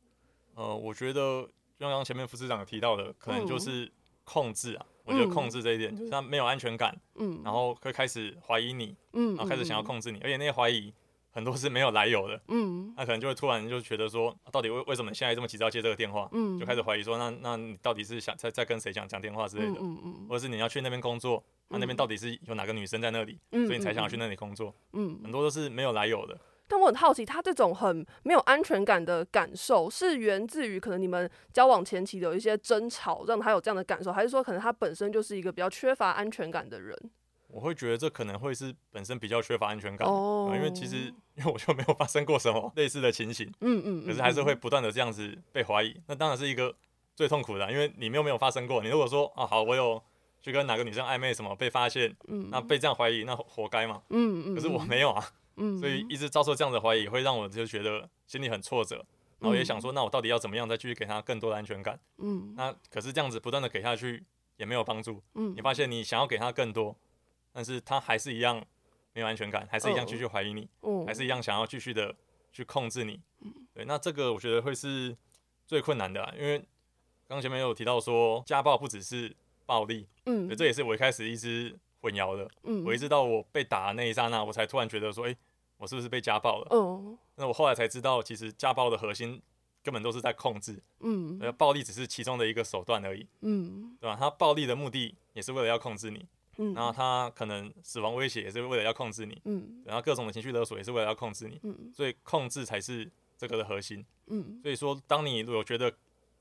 呃，我觉得就刚刚前面副市长有提到的，可能就是控制啊。我觉得控制这一点，就是他没有安全感，嗯，然后会开始怀疑你，嗯，然后开始想要控制你，而且那些怀疑很多是没有来由的，嗯，那可能就会突然就觉得说，到底为为什么现在这么急着接这个电话，嗯，就开始怀疑说，那那你到底是想在在跟谁讲讲电话之类的，嗯嗯，或者是你要去那边工作，那那边到底是有哪个女生在那里，所以你才想要去那里工作，嗯，很多都是没有来由的。但我很好奇，他这种很没有安全感的感受，是源自于可能你们交往前期有一些争吵，让他有这样的感受，还是说可能他本身就是一个比较缺乏安全感的人？我会觉得这可能会是本身比较缺乏安全感，哦，因为其实因为我就没有发生过什么类似的情形，嗯嗯，可是还是会不断的这样子被怀疑，那当然是一个最痛苦的，因为你没有没有发生过，你如果说啊好，我有去跟哪个女生暧昧什么被发现，嗯，那被这样怀疑，那活该嘛，嗯嗯，可是我没有啊。所以一直遭受这样的怀疑，会让我就觉得心里很挫折，然后也想说，那我到底要怎么样再继续给他更多的安全感？嗯，那可是这样子不断的给下去也没有帮助。嗯，你发现你想要给他更多，但是他还是一样没有安全感，还是一样继续怀疑你，还是一样想要继续的去控制你。嗯对，那这个我觉得会是最困难的，因为刚前面有提到说家暴不只是暴力，嗯，这也是我一开始一直混淆的。嗯，我一直到我被打的那一刹那，我才突然觉得说，哎。我是不是被家暴了？嗯，那我后来才知道，其实家暴的核心根本都是在控制。嗯，暴力只是其中的一个手段而已。嗯，对吧？他暴力的目的也是为了要控制你。嗯，然后他可能死亡威胁也是为了要控制你。嗯，然后各种的情绪勒索也是为了要控制你。嗯，所以控制才是这个的核心。嗯，所以说，当你如果觉得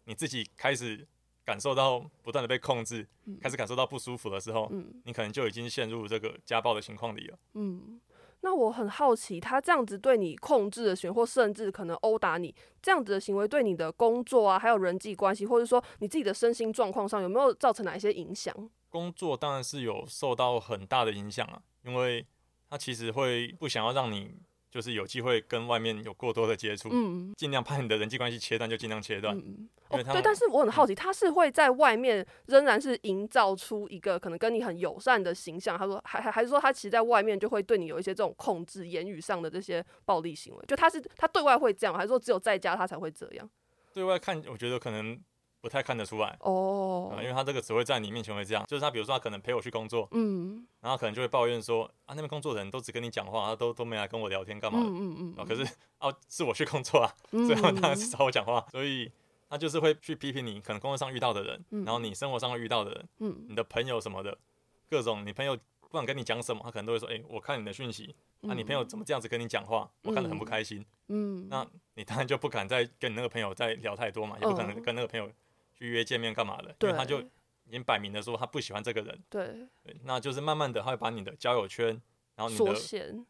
你自己开始感受到不断的被控制，开始感受到不舒服的时候，嗯，你可能就已经陷入这个家暴的情况里了。嗯。那我很好奇，他这样子对你控制的选，或甚至可能殴打你，这样子的行为对你的工作啊，还有人际关系，或者说你自己的身心状况上，有没有造成哪一些影响？工作当然是有受到很大的影响啊，因为他其实会不想要让你。就是有机会跟外面有过多的接触，嗯，尽量把你的人际关系切断，就尽量切断。嗯哦，对，但是我很好奇，他是会在外面仍然是营造出一个可能跟你很友善的形象。他说，还还还是说，他其实在外面就会对你有一些这种控制、言语上的这些暴力行为。就他是他对外会这样，还是说只有在家他才会这样？对外看，我觉得可能。不太看得出来。哦，因为他这个只会在你面前会这样，就是他比如说他可能陪我去工作，嗯，然后可能就会抱怨说啊那边工作的人都只跟你讲话，他都都没来跟我聊天干嘛的，嗯嗯嗯，啊可是哦是我去工作啊，所以他当然是找我讲话，所以他就是会去批评你可能工作上遇到的人，然后你生活上会遇到的人，嗯，你的朋友什么的，各种你朋友不管跟你讲什么，他可能都会说，哎我看你的讯息，啊你朋友怎么这样子跟你讲话，我看得很不开心，嗯，那你当然就不敢再跟你那个朋友再聊太多嘛，也不可能跟那个朋友。去约见面干嘛的？因为他就已经摆明的说他不喜欢这个人。对，那就是慢慢的他会把你的交友圈，然后你的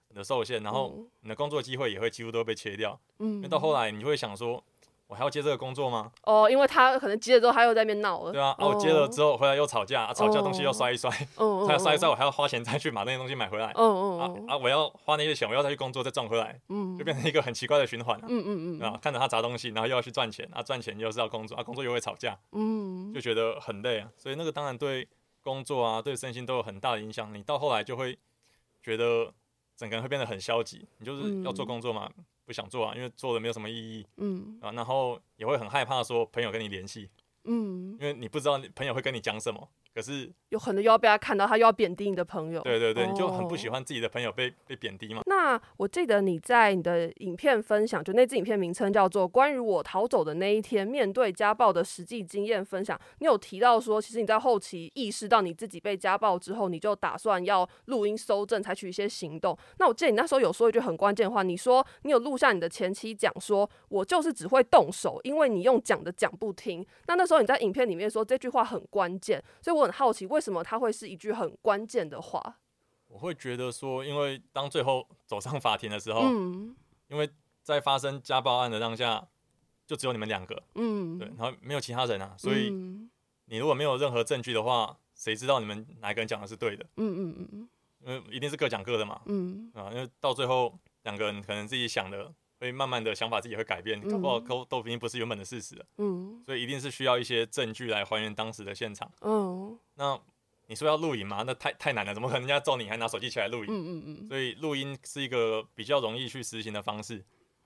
你的受限，然后你的工作机会也会几乎都被切掉。嗯，因为到后来你会想说。我还要接这个工作吗？哦，因为他可能接了之后，他又在那边闹了。对啊，啊，我接了之后回来又吵架，吵架东西又摔一摔，再摔一摔，我还要花钱再去把那些东西买回来。嗯嗯啊啊！我要花那些钱，我要再去工作再赚回来，嗯，就变成一个很奇怪的循环。嗯嗯嗯啊，看着他砸东西，然后又要去赚钱，啊，赚钱又是要工作，啊，工作又会吵架，嗯，就觉得很累啊。所以那个当然对工作啊，对身心都有很大的影响。你到后来就会觉得整个人会变得很消极，你就是要做工作嘛。不想做啊，因为做的没有什么意义。嗯啊，然后也会很害怕说朋友跟你联系。嗯，因为你不知道朋友会跟你讲什么。可是有可能又要被他看到，他又要贬低你的朋友。对对对，你就很不喜欢自己的朋友被被贬低嘛。那我记得你在你的影片分享，就那支影片名称叫做《关于我逃走的那一天》，面对家暴的实际经验分享。你有提到说，其实你在后期意识到你自己被家暴之后，你就打算要录音搜证，采取一些行动。那我记得你那时候有说一句很关键的话，你说你有录下你的前妻讲说，我就是只会动手，因为你用讲的讲不听。那那时候你在影片里面说这句话很关键，所以我很好奇为什么。他会是一句很关键的话。我会觉得说，因为当最后走上法庭的时候，嗯，因为在发生家暴案的当下，就只有你们两个，嗯，对，然后没有其他人啊，所以你如果没有任何证据的话，谁知道你们哪个人讲的是对的？嗯嗯嗯嗯，因为一定是各讲各的嘛，嗯啊，因为到最后两个人可能自己想的会慢慢的想法自己会改变，搞不好都都已经不是原本的事实了，嗯，所以一定是需要一些证据来还原当时的现场，嗯，那。你说要录影吗，那太太难了，怎么可能人家揍你还拿手机起来录影？嗯嗯嗯。所以录音是一个比较容易去实行的方式，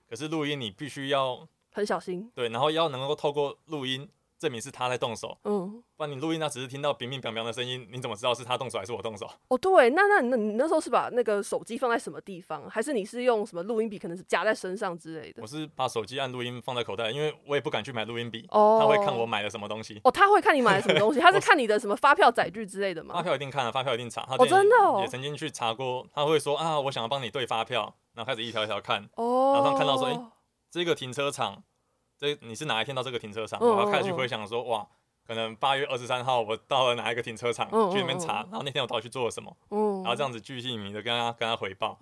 可是录音你必须要很小心，对，然后要能够透过录音。证明是他在动手，嗯，不然你录音，那只是听到乒乒乓乓的声音，你怎么知道是他动手还是我动手？哦，对，那那那你那时候是把那个手机放在什么地方，还是你是用什么录音笔，可能是夹在身上之类的？我是把手机按录音放在口袋，因为我也不敢去买录音笔，哦，他会看我买了什么东西。哦，他会看你买了什么东西？他是看你的什么发票载具之类的吗？发票一定看啊，发票一定查。哦，真的哦，也曾经去查过，他会说啊，我想要帮你对发票，然后开始一条一条看，哦，然后看到说，哎，这个停车场，这你是哪一天到这个停车场？然后开始去回想说，哇。可能八月二十三号，我到了哪一个停车场去那边查，然后那天我到底去做了什么，然后这样子巨细靡的跟他跟他回报，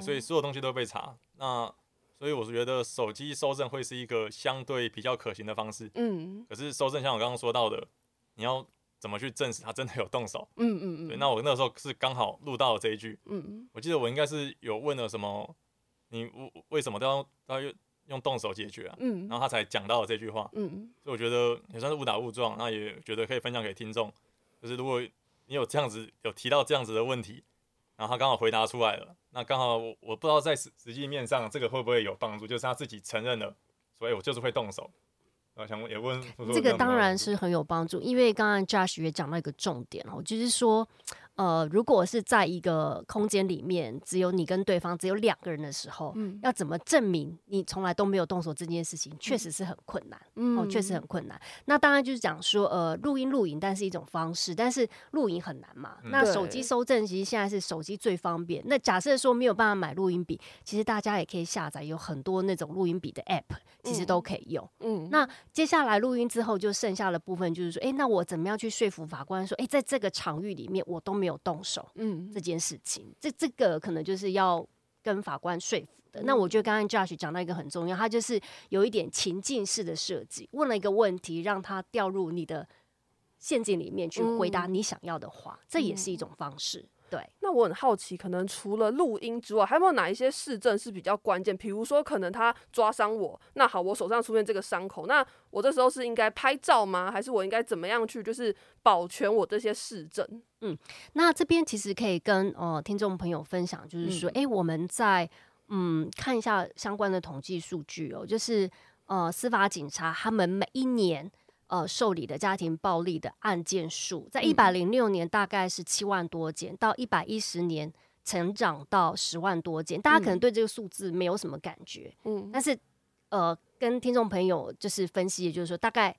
所以所有东西都被查。那所以我是觉得手机收证会是一个相对比较可行的方式。嗯，可是收证像我刚刚说到的，你要怎么去证实他真的有动手？嗯嗯嗯。对，那我那时候是刚好录到了这一句。嗯嗯。我记得我应该是有问了什么，你为什么都要都要？用动手解决啊，嗯，然后他才讲到了这句话，嗯，所以我觉得也算是误打误撞，那也觉得可以分享给听众，就是如果你有这样子有提到这样子的问题，然后他刚好回答出来了，那刚好我我不知道在实实际面上这个会不会有帮助，就是他自己承认了，所以我就是会动手，啊，想问也问这个当然是很有帮助，因为刚刚 Josh 也讲到一个重点哦，就是说。呃，如果是在一个空间里面，只有你跟对方只有两个人的时候，嗯，要怎么证明你从来都没有动手这件事情，确实是很困难，哦，确实很困难。那当然就是讲说，呃，录音录影，但是一种方式，但是录影很难嘛。那手机收证其实现在是手机最方便。那假设说没有办法买录音笔，其实大家也可以下载有很多那种录音笔的 App，其实都可以用。嗯，那接下来录音之后，就剩下的部分就是说，哎，那我怎么样去说服法官说，哎，在这个场域里面我都没。没有动手，嗯，这件事情，这这个可能就是要跟法官说服的。那我觉得刚刚 Josh 讲到一个很重要，他就是有一点情境式的设计，问了一个问题，让他掉入你的陷阱里面去回答你想要的话，这也是一种方式。对，那我很好奇，可能除了录音之外，还有没有哪一些市政是比较关键？比如说，可能他抓伤我，那好，我手上出现这个伤口，那我这时候是应该拍照吗？还是我应该怎么样去，就是保全我这些市政？嗯，那这边其实可以跟呃听众朋友分享，就是说，哎，我们在嗯看一下相关的统计数据哦，就是呃司法警察他们每一年。呃，受理的家庭暴力的案件数，在一百零六年大概是七万多件，到一百一十年成长到十万多件。大家可能对这个数字没有什么感觉，嗯，但是呃，跟听众朋友就是分析，也就是说大概。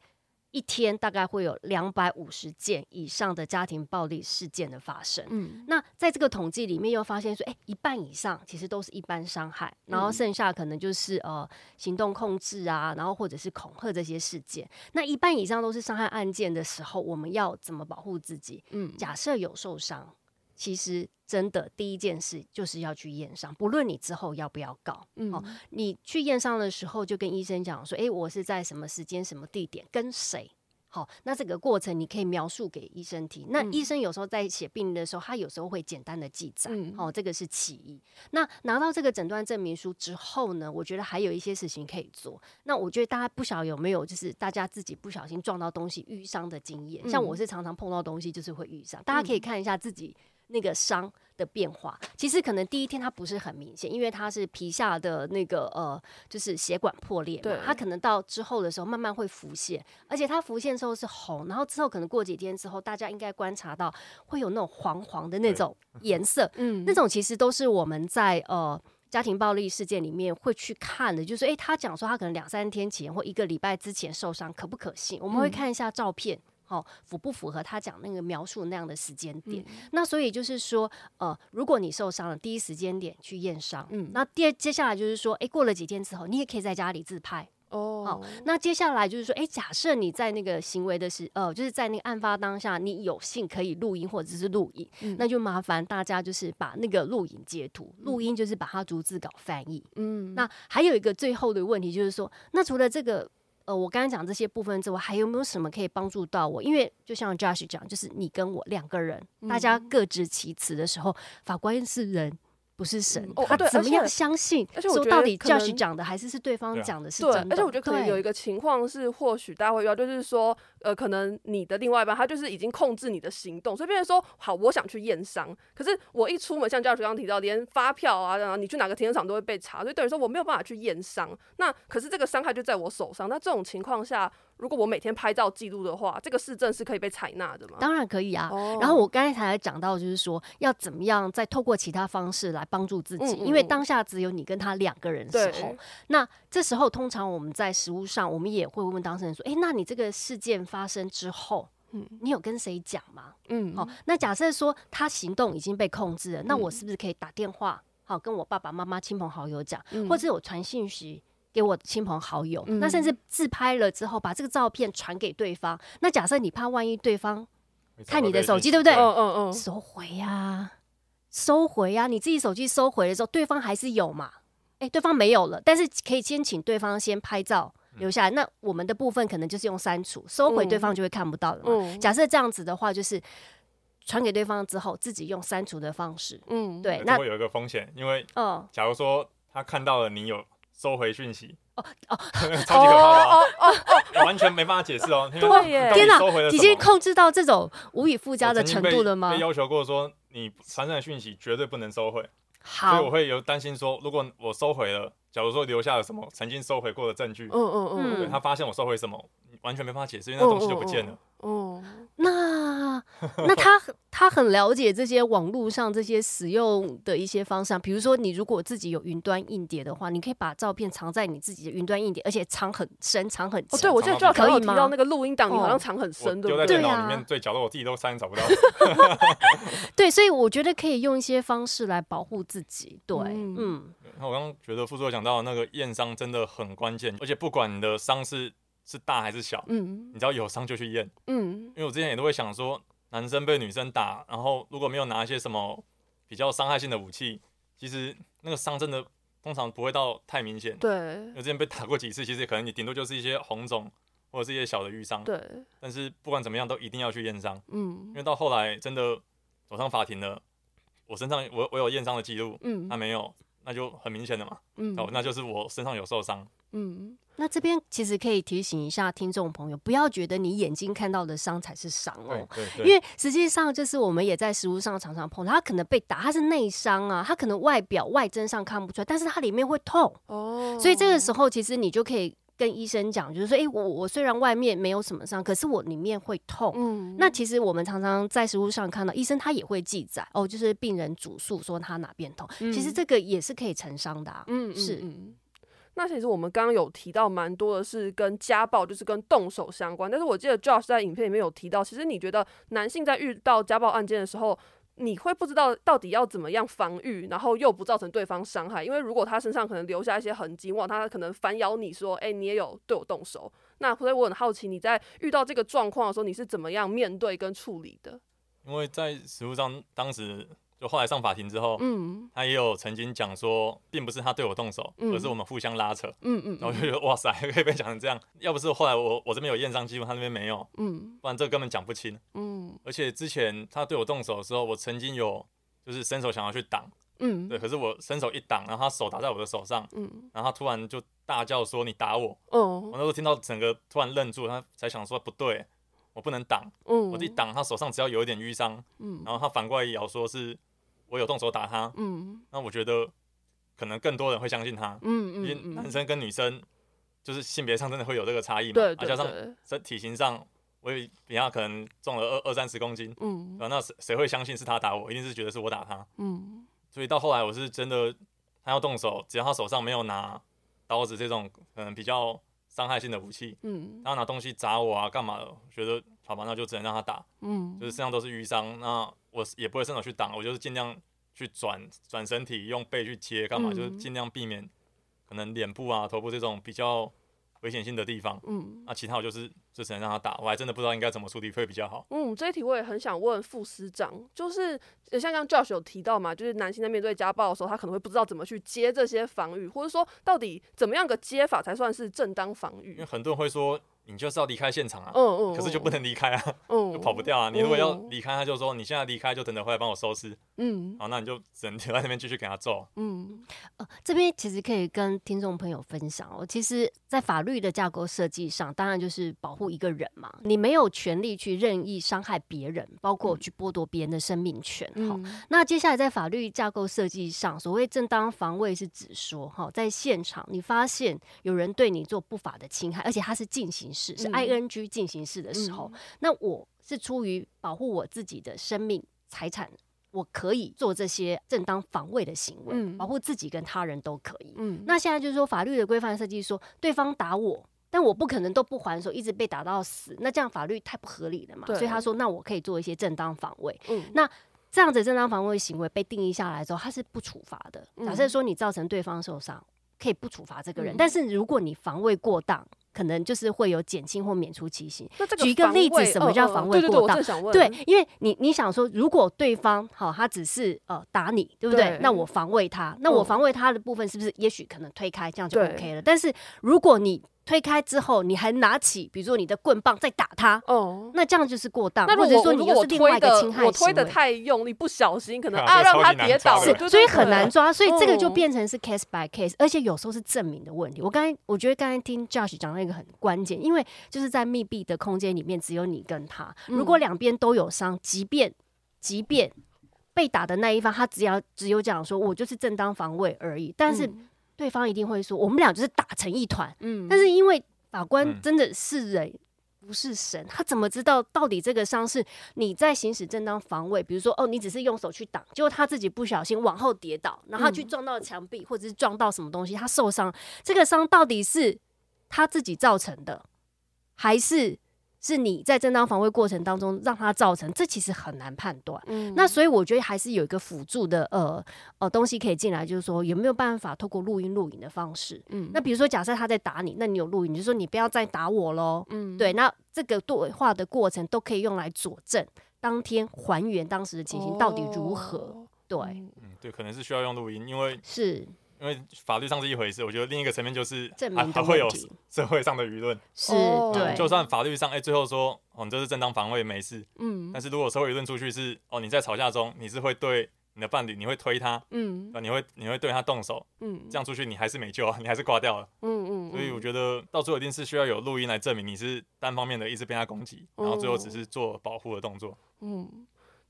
一天大概会有两百五十件以上的家庭暴力事件的发生。嗯，那在这个统计里面又发现说，哎，一半以上其实都是一般伤害，然后剩下可能就是呃行动控制啊，然后或者是恐吓这些事件。那一半以上都是伤害案件的时候，我们要怎么保护自己？嗯，假设有受伤。其实真的第一件事就是要去验伤，不论你之后要不要告，嗯，你去验伤的时候就跟医生讲说，哎，我是在什么时间、什么地点跟谁，好，那这个过程你可以描述给医生听。那医生有时候在写病历的时候，他有时候会简单的记载，哦，这个是其一。那拿到这个诊断证明书之后呢，我觉得还有一些事情可以做。那我觉得大家不晓有没有，就是大家自己不小心撞到东西淤伤的经验，像我是常常碰到东西就是会遇伤，大家可以看一下自己。那个伤的变化，其实可能第一天它不是很明显，因为它是皮下的那个呃，就是血管破裂嘛。它可能到之后的时候慢慢会浮现，而且它浮现之后是红，然后之后可能过几天之后，大家应该观察到会有那种黄黄的那种颜色。嗯，那种其实都是我们在呃家庭暴力事件里面会去看的，就是诶，他讲说他可能两三天前或一个礼拜之前受伤，可不可信？我们会看一下照片。好，符不符合他讲那个描述那样的时间点？那所以就是说，呃，如果你受伤了，第一时间点去验伤。嗯，那第二接下来就是说，哎，过了几天之后，你也可以在家里自拍。哦，好，那接下来就是说，哎，假设你在那个行为的时，呃，就是在那个案发当下，你有幸可以录音或者是录影，那就麻烦大家就是把那个录影截图，录音就是把它逐字稿翻译。嗯，那还有一个最后的问题就是说，那除了这个。呃，我刚刚讲这些部分之外，还有没有什么可以帮助到我？因为就像 Josh 讲，就是你跟我两个人，大家各执其词的时候，法官是人，不是神，他怎么样相信？而且我觉得到底 Josh 讲的还是是对方讲的是真的。而且我觉得可能有一个情况是，或许大家会遇到，就是说，呃，可能你的另外一半他就是已经控制你的行动，所以变成说，好，我想去验伤，可是我一出门，像 Josh 刚提到，连发票啊，然后你去哪个停车场都会被查，所以等于说我没有办法去验伤。那可是这个伤害就在我手上。那这种情况下。如果我每天拍照记录的话，这个市政是可以被采纳的吗？当然可以啊。然后我刚才才讲到，就是说要怎么样再透过其他方式来帮助自己，因为当下只有你跟他两个人的时候，那这时候通常我们在实物上，我们也会问当事人说：“哎，那你这个事件发生之后，嗯，你有跟谁讲吗？嗯，好，那假设说他行动已经被控制了，那我是不是可以打电话，好跟我爸爸妈妈、亲朋好友讲，或者我传信息？”给我亲朋好友，那甚至自拍了之后，把这个照片传给对方。那假设你怕万一对方看你的手机，对不对？嗯嗯嗯，收回呀，收回呀。你自己手机收回的时候，对方还是有嘛？哎，对方没有了，但是可以先请对方先拍照留下来。那我们的部分可能就是用删除，收回对方就会看不到了嘛。假设这样子的话，就是传给对方之后，自己用删除的方式。嗯，对。那会有一个风险，因为嗯，假如说他看到了你有。收回讯息哦哦，超级可怕哦哦哦，完全没办法解释哦。对耶，天哪，已经控制到这种无以复加的程度了吗？被要求过说，你传上的讯息绝对不能收回。好，所以我会有担心说，如果我收回了，假如说留下了什么曾经收回过的证据，嗯嗯嗯，他发现我收回什么，完全没办法解释，因为那东西就不见了。哦，那 那他他很了解这些网络上这些使用的一些方向，比如说你如果自己有云端硬碟的话，你可以把照片藏在你自己的云端硬碟，而且藏很深，藏很哦。对，我记得就要可以提到那个录音档，你好像藏很深，对不对？丢在电脑里面最角落，我自己都删找不到。对，所以我觉得可以用一些方式来保护自己。对，嗯。那我刚刚觉得副座讲到那个验伤真的很关键，而且不管你的伤是。是大还是小？嗯，你只要有伤就去验。嗯，因为我之前也都会想说，男生被女生打，然后如果没有拿一些什么比较伤害性的武器，其实那个伤真的通常不会到太明显。对，我之前被打过几次，其实可能你顶多就是一些红肿或者是一些小的淤伤。对，但是不管怎么样，都一定要去验伤。嗯，因为到后来真的走上法庭了，我身上我我有验伤的记录，嗯，他没有，那就很明显的嘛。嗯，哦，那就是我身上有受伤。嗯。那这边其实可以提醒一下听众朋友，不要觉得你眼睛看到的伤才是伤哦，因为实际上就是我们也在食物上常常碰到，他可能被打，他是内伤啊，他可能外表外征上看不出来，但是它里面会痛哦，所以这个时候其实你就可以跟医生讲，就是说，哎，我我虽然外面没有什么伤，可是我里面会痛，嗯，那其实我们常常在食物上看到医生他也会记载哦，就是病人主诉说他哪边痛，其实这个也是可以成伤的，啊嗯，是。那其实我们刚刚有提到蛮多的是跟家暴，就是跟动手相关。但是我记得 Josh 在影片里面有提到，其实你觉得男性在遇到家暴案件的时候，你会不知道到底要怎么样防御，然后又不造成对方伤害。因为如果他身上可能留下一些痕迹，往他可能反咬你说，哎，你也有对我动手。那所以我很好奇，你在遇到这个状况的时候，你是怎么样面对跟处理的？因为在实物上，当时。就后来上法庭之后，嗯，他也有曾经讲说，并不是他对我动手，而是我们互相拉扯，嗯嗯，然后就觉得哇塞，可以被讲成这样。要不是后来我我这边有验伤记录，他那边没有，嗯，不然这根本讲不清，嗯。而且之前他对我动手的时候，我曾经有就是伸手想要去挡，嗯，对，可是我伸手一挡，然后他手打在我的手上，嗯，然后他突然就大叫说你打我，哦，我那时候听到整个突然愣住，他才想说不对，我不能挡，嗯，我一挡他手上只要有一点淤伤，嗯，然后他反过来咬说是。我有动手打他，嗯，那我觉得可能更多人会相信他，嗯嗯，因为男生跟女生就是性别上真的会有这个差异嘛，对加上身体型上，我也比他可能重了二二三十公斤，嗯，那谁谁会相信是他打我？一定是觉得是我打他，嗯，所以到后来我是真的，他要动手，只要他手上没有拿刀子这种可能比较伤害性的武器，嗯，他拿东西砸我啊，干嘛的？觉得好吧，那就只能让他打，嗯，就是身上都是淤伤，那。我也不会伸手去挡，我就是尽量去转转身体，用背去接，干嘛？就是尽量避免可能脸部啊、头部这种比较危险性的地方。嗯，那其他我就是就只能让他打，我还真的不知道应该怎么处理会比较好。嗯，这一题我也很想问副司长，就是像刚 Josh 有提到嘛，就是男性在面对家暴的时候，他可能会不知道怎么去接这些防御，或者说到底怎么样个接法才算是正当防御？因为很多人会说。你就是要离开现场啊，嗯嗯，可是就不能离开啊，嗯，就跑不掉啊。你如果要离开，他就说你现在离开，就等着回来帮我收尸，嗯，好，那你就只能留在那边继续给他揍，嗯，呃，这边其实可以跟听众朋友分享哦，其实，在法律的架构设计上，当然就是保护一个人嘛，你没有权利去任意伤害别人，包括去剥夺别人的生命权，哈。那接下来在法律架构设计上，所谓正当防卫是指说，哈，在现场你发现有人对你做不法的侵害，而且他是进行。是是 I N G 进行式的时候，那我是出于保护我自己的生命财产，我可以做这些正当防卫的行为，保护自己跟他人都可以。嗯，那现在就是说法律的规范设计说，对方打我，但我不可能都不还手，一直被打到死，那这样法律太不合理了嘛？所以他说，那我可以做一些正当防卫。嗯，那这样子正当防卫行为被定义下来之后，他是不处罚的。假设说你造成对方受伤，可以不处罚这个人，但是如果你防卫过当。可能就是会有减轻或免除其刑。举一个例子，什么叫防卫过当？对，因为你你想说，如果对方好，他只是呃打你，对不对？那我防卫他，那我防卫他的部分是不是也许可能推开，这样就 OK 了？但是如果你推开之后，你还拿起，比如说你的棍棒再打他，哦，那这样就是过当。那或者说你又是另外一个侵害我推的太用力，不小心可能 啊让他跌倒，所以很难抓。所以这个就变成是 case by case，而且有时候是证明的问题。我刚才我觉得刚才听 Josh 讲到一个很关键，因为就是在密闭的空间里面，只有你跟他，如果两边都有伤，即便即便被打的那一方，他只要只有讲说我就是正当防卫而已，但是。对方一定会说，我们俩就是打成一团。嗯，但是因为法官真的是人，不是神，他怎么知道到底这个伤是你在行使正当防卫？比如说，哦，你只是用手去挡，结果他自己不小心往后跌倒，然后去撞到墙壁，或者是撞到什么东西，他受伤。这个伤到底是他自己造成的，还是？是你在正当防卫过程当中让他造成，这其实很难判断。嗯，那所以我觉得还是有一个辅助的呃呃东西可以进来，就是说有没有办法透过录音录影的方式。嗯，那比如说假设他在打你，那你有录音，就说你不要再打我喽。嗯，对，那这个对话的过程都可以用来佐证当天还原当时的情形到底如何。对，嗯，对，可能是需要用录音，因为是。因为法律上是一回事，我觉得另一个层面就是还会有社会上的舆论。是，对。就算法律上，哎，最后说哦，你这是正当防卫，没事。嗯。但是如果社会舆论出去是哦，你在吵架中，你是会对你的伴侣，你会推他，嗯，你会你会对他动手，嗯，这样出去你还是没救啊，你还是挂掉了。嗯嗯。所以我觉得到最后一定是需要有录音来证明你是单方面的一直被他攻击，然后最后只是做保护的动作。嗯。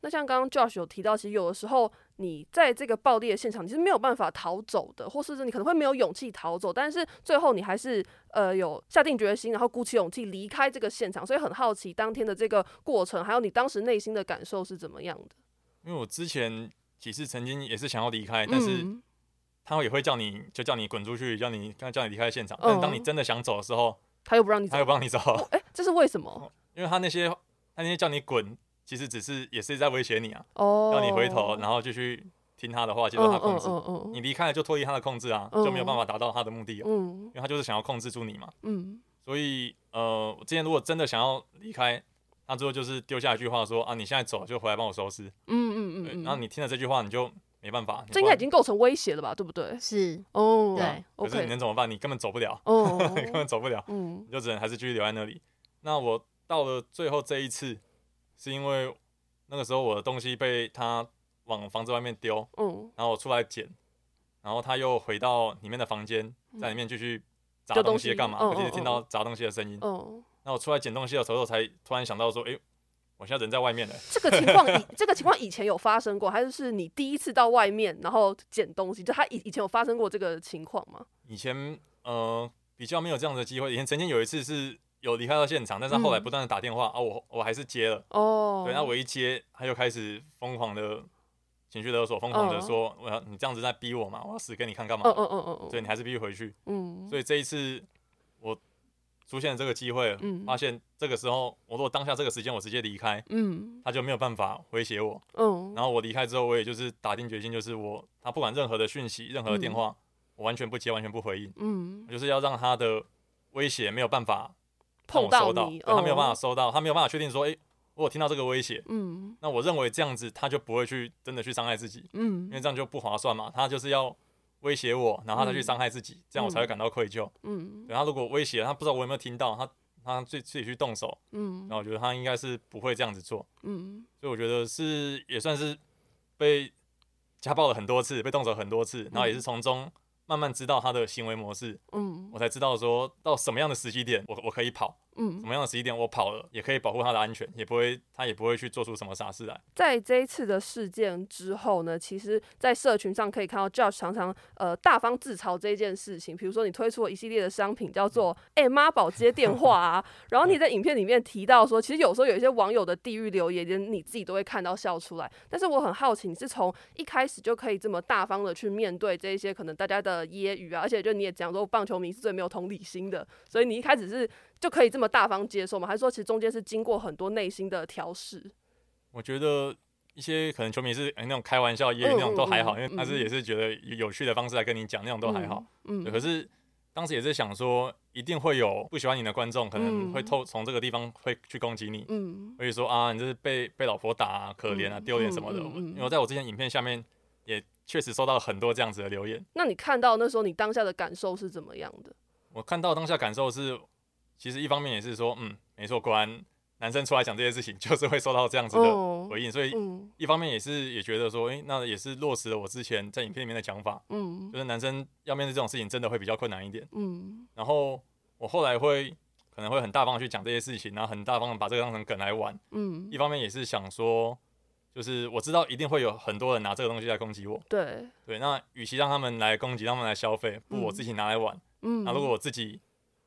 那像刚刚 Josh 有提到，其实有的时候你在这个暴力的现场，你是没有办法逃走的，或是你可能会没有勇气逃走，但是最后你还是呃有下定决心，然后鼓起勇气离开这个现场。所以很好奇当天的这个过程，还有你当时内心的感受是怎么样的？因为我之前几次曾经也是想要离开，但是他也会叫你就叫你滚出去，叫你刚叫你离开现场。但当你真的想走的时候，他又不让你，他又不让你走。哎，这是为什么？因为他那些他那些叫你滚。其实只是也是在威胁你啊，让你回头，然后继续听他的话，接受他控制。你离开了就脱离他的控制啊，就没有办法达到他的目的。嗯，因为他就是想要控制住你嘛。嗯，所以呃，我之前如果真的想要离开，他最后就是丢下一句话说啊，你现在走就回来帮我收拾。嗯嗯嗯。然后你听了这句话，你就没办法。这应该已经构成威胁了吧？对不对？是哦。对。可是你能怎么办？你根本走不了。哦。你 根本走不了。嗯。你就只能还是继续留在那里。那我到了最后这一次。是因为那个时候我的东西被他往房子外面丢，嗯，然后我出来捡，然后他又回到里面的房间，在里面继续砸东西干嘛？我一直听到砸东西的声音，哦，那我出来捡东西的时候，才突然想到说，哎，我现在人在外面了。这个情况以 这个情况以前有发生过，还是是你第一次到外面然后捡东西？就他以以前有发生过这个情况吗？以前呃比较没有这样的机会，以前曾经有一次是。有离开到现场，但是后来不断的打电话啊，我我还是接了。哦，对，那我一接，他就开始疯狂的情绪勒索，疯狂的说，我要你这样子在逼我嘛，我要死给你看干嘛？嗯嗯嗯嗯对你还是必须回去。嗯，所以这一次我出现了这个机会，嗯，发现这个时候，我如果当下这个时间我直接离开，嗯，他就没有办法威胁我。嗯，然后我离开之后，我也就是打定决心，就是我他不管任何的讯息，任何的电话，我完全不接，完全不回应。嗯，就是要让他的威胁没有办法。碰到你，他没有办法收到，他没有办法确定说，哎，我有听到这个威胁，嗯，那我认为这样子他就不会去真的去伤害自己，嗯，因为这样就不划算嘛。他就是要威胁我，然后他去伤害自己，这样我才会感到愧疚，嗯。然后如果威胁他不知道我有没有听到，他他自自己去动手，嗯，然后我觉得他应该是不会这样子做，嗯，所以我觉得是也算是被家暴了很多次，被动手很多次，然后也是从中。慢慢知道他的行为模式，嗯，我才知道说到什么样的时机点，我我可以跑。嗯，什么样的时机点我跑了，也可以保护他的安全，也不会他也不会去做出什么傻事来。在这一次的事件之后呢，其实，在社群上可以看到 Josh 常常呃大方自嘲这一件事情。比如说，你推出了一系列的商品，叫做“哎妈宝接电话”啊，然后你在影片里面提到说，其实有时候有一些网友的地域留言，连你自己都会看到笑出来。但是我很好奇，你是从一开始就可以这么大方的去面对这一些可能大家的揶揄啊，而且就你也讲说，棒球迷是最没有同理心的，所以你一开始是。就可以这么大方接受吗？还是说其实中间是经过很多内心的调试？我觉得一些可能球迷是哎那种开玩笑也那种都还好，因为他是也是觉得有趣的方式来跟你讲那种都还好。嗯，可是当时也是想说，一定会有不喜欢你的观众，可能会透从这个地方会去攻击你。嗯，所以说啊，你这是被被老婆打啊，可怜啊，丢脸什么的。因为我在我之前影片下面也确实收到很多这样子的留言。那你看到那时候你当下的感受是怎么样的？我看到当下感受是。其实一方面也是说，嗯，没错，果然男生出来讲这些事情，就是会受到这样子的回应，所以一方面也是也觉得说，哎，那也是落实了我之前在影片里面的讲法，嗯，就是男生要面对这种事情，真的会比较困难一点，嗯，然后我后来会可能会很大方去讲这些事情，然后很大方的把这个当成梗来玩，嗯，一方面也是想说，就是我知道一定会有很多人拿这个东西来攻击我，对，对，那与其让他们来攻击，让他们来消费，不我自己拿来玩，嗯，那如果我自己。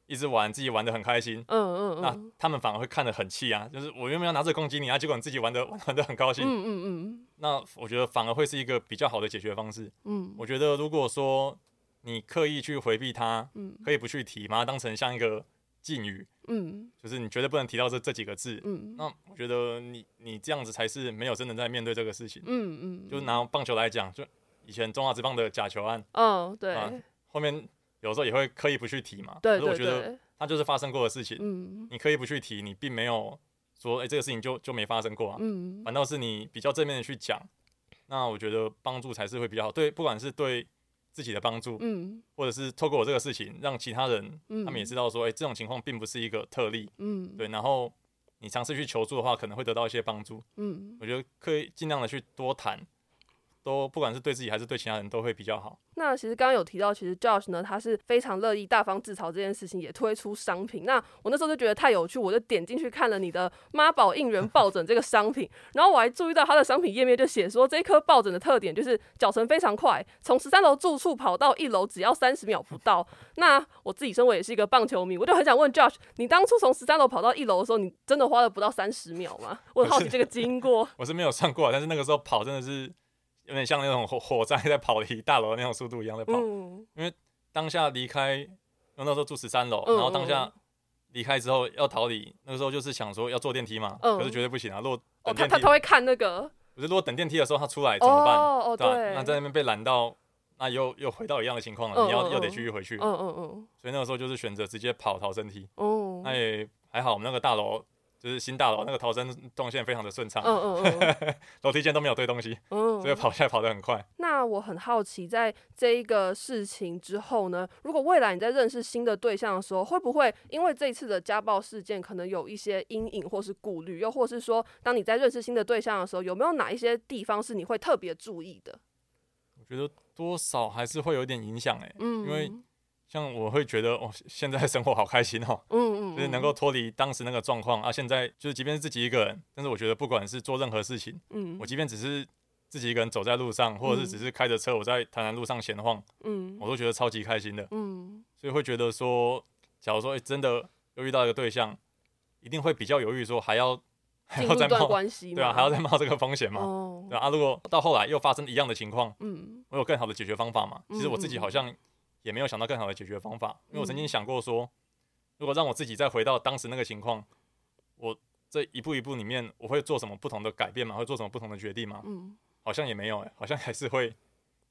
一直玩，自己玩的很开心，嗯嗯嗯，那他们反而会看得很气啊，就是我原本要拿这个攻击你，啊，结果你自己玩的玩的很高兴，嗯嗯嗯，那我觉得反而会是一个比较好的解决方式，嗯，我觉得如果说你刻意去回避它，嗯，可以不去提，把它当成像一个禁语，嗯，就是你绝对不能提到这这几个字，嗯，那我觉得你你这样子才是没有真的在面对这个事情，嗯嗯，就拿棒球来讲，就以前中华职棒的假球案，嗯对，后面。有时候也会刻意不去提嘛，对是我觉得它就是发生过的事情，嗯，你刻意不去提，你并没有说，哎，这个事情就就没发生过啊，嗯，反倒是你比较正面的去讲，那我觉得帮助才是会比较好，对，不管是对自己的帮助，嗯，或者是透过我这个事情让其他人，他们也知道说，哎，这种情况并不是一个特例，嗯，对，然后你尝试去求助的话，可能会得到一些帮助，嗯，我觉得可以尽量的去多谈。都不管是对自己还是对其他人都会比较好。那其实刚刚有提到，其实 Josh 呢，他是非常乐意大方自嘲这件事情，也推出商品。那我那时候就觉得太有趣，我就点进去看了你的妈宝应援抱枕这个商品，然后我还注意到它的商品页面就写说，这颗抱枕的特点就是脚程非常快，从十三楼住处跑到一楼只要三十秒不到。那我自己身为也是一个棒球迷，我就很想问 Josh，你当初从十三楼跑到一楼的时候，你真的花了不到三十秒吗？我很好奇这个经过。我是没有算过，但是那个时候跑真的是。有点像那种火火灾在跑离大楼的那种速度一样在跑，因为当下离开，那时候住十三楼，然后当下离开之后要逃离，那个时候就是想说要坐电梯嘛，可是绝对不行啊！如果等电梯，他他会看那个，不是如果等电梯的时候他出来怎么办？哦对，那在那边被拦到，那又又回到一样的情况了，你要又得继续回去，嗯嗯嗯，所以那个时候就是选择直接跑逃生梯，哦，那也还好，我们那个大楼。就是新大楼那个逃生动线非常的顺畅，嗯嗯嗯，楼梯间都没有堆东西，嗯，所以跑下来跑得很快。那我很好奇，在这一个事情之后呢，如果未来你在认识新的对象的时候，会不会因为这次的家暴事件，可能有一些阴影或是顾虑，又或是说，当你在认识新的对象的时候，有没有哪一些地方是你会特别注意的？我觉得多少还是会有点影响，哎，嗯，因为。像我会觉得哦，现在生活好开心哦，嗯嗯，就是能够脱离当时那个状况啊。现在就是即便是自己一个人，但是我觉得不管是做任何事情，嗯，我即便只是自己一个人走在路上，或者是只是开着车我在台南路上闲晃，嗯，我都觉得超级开心的，嗯，所以会觉得说，假如说真的又遇到一个对象，一定会比较犹豫，说还要 还要再冒关系，对啊，还要再冒这个风险吗？对啊，如果到后来又发生一样的情况，嗯，我有更好的解决方法嘛？其实我自己好像。也没有想到更好的解决方法，因为我曾经想过说，如果让我自己再回到当时那个情况，我这一步一步里面，我会做什么不同的改变吗？会做什么不同的决定吗？嗯，好像也没有，哎，好像还是会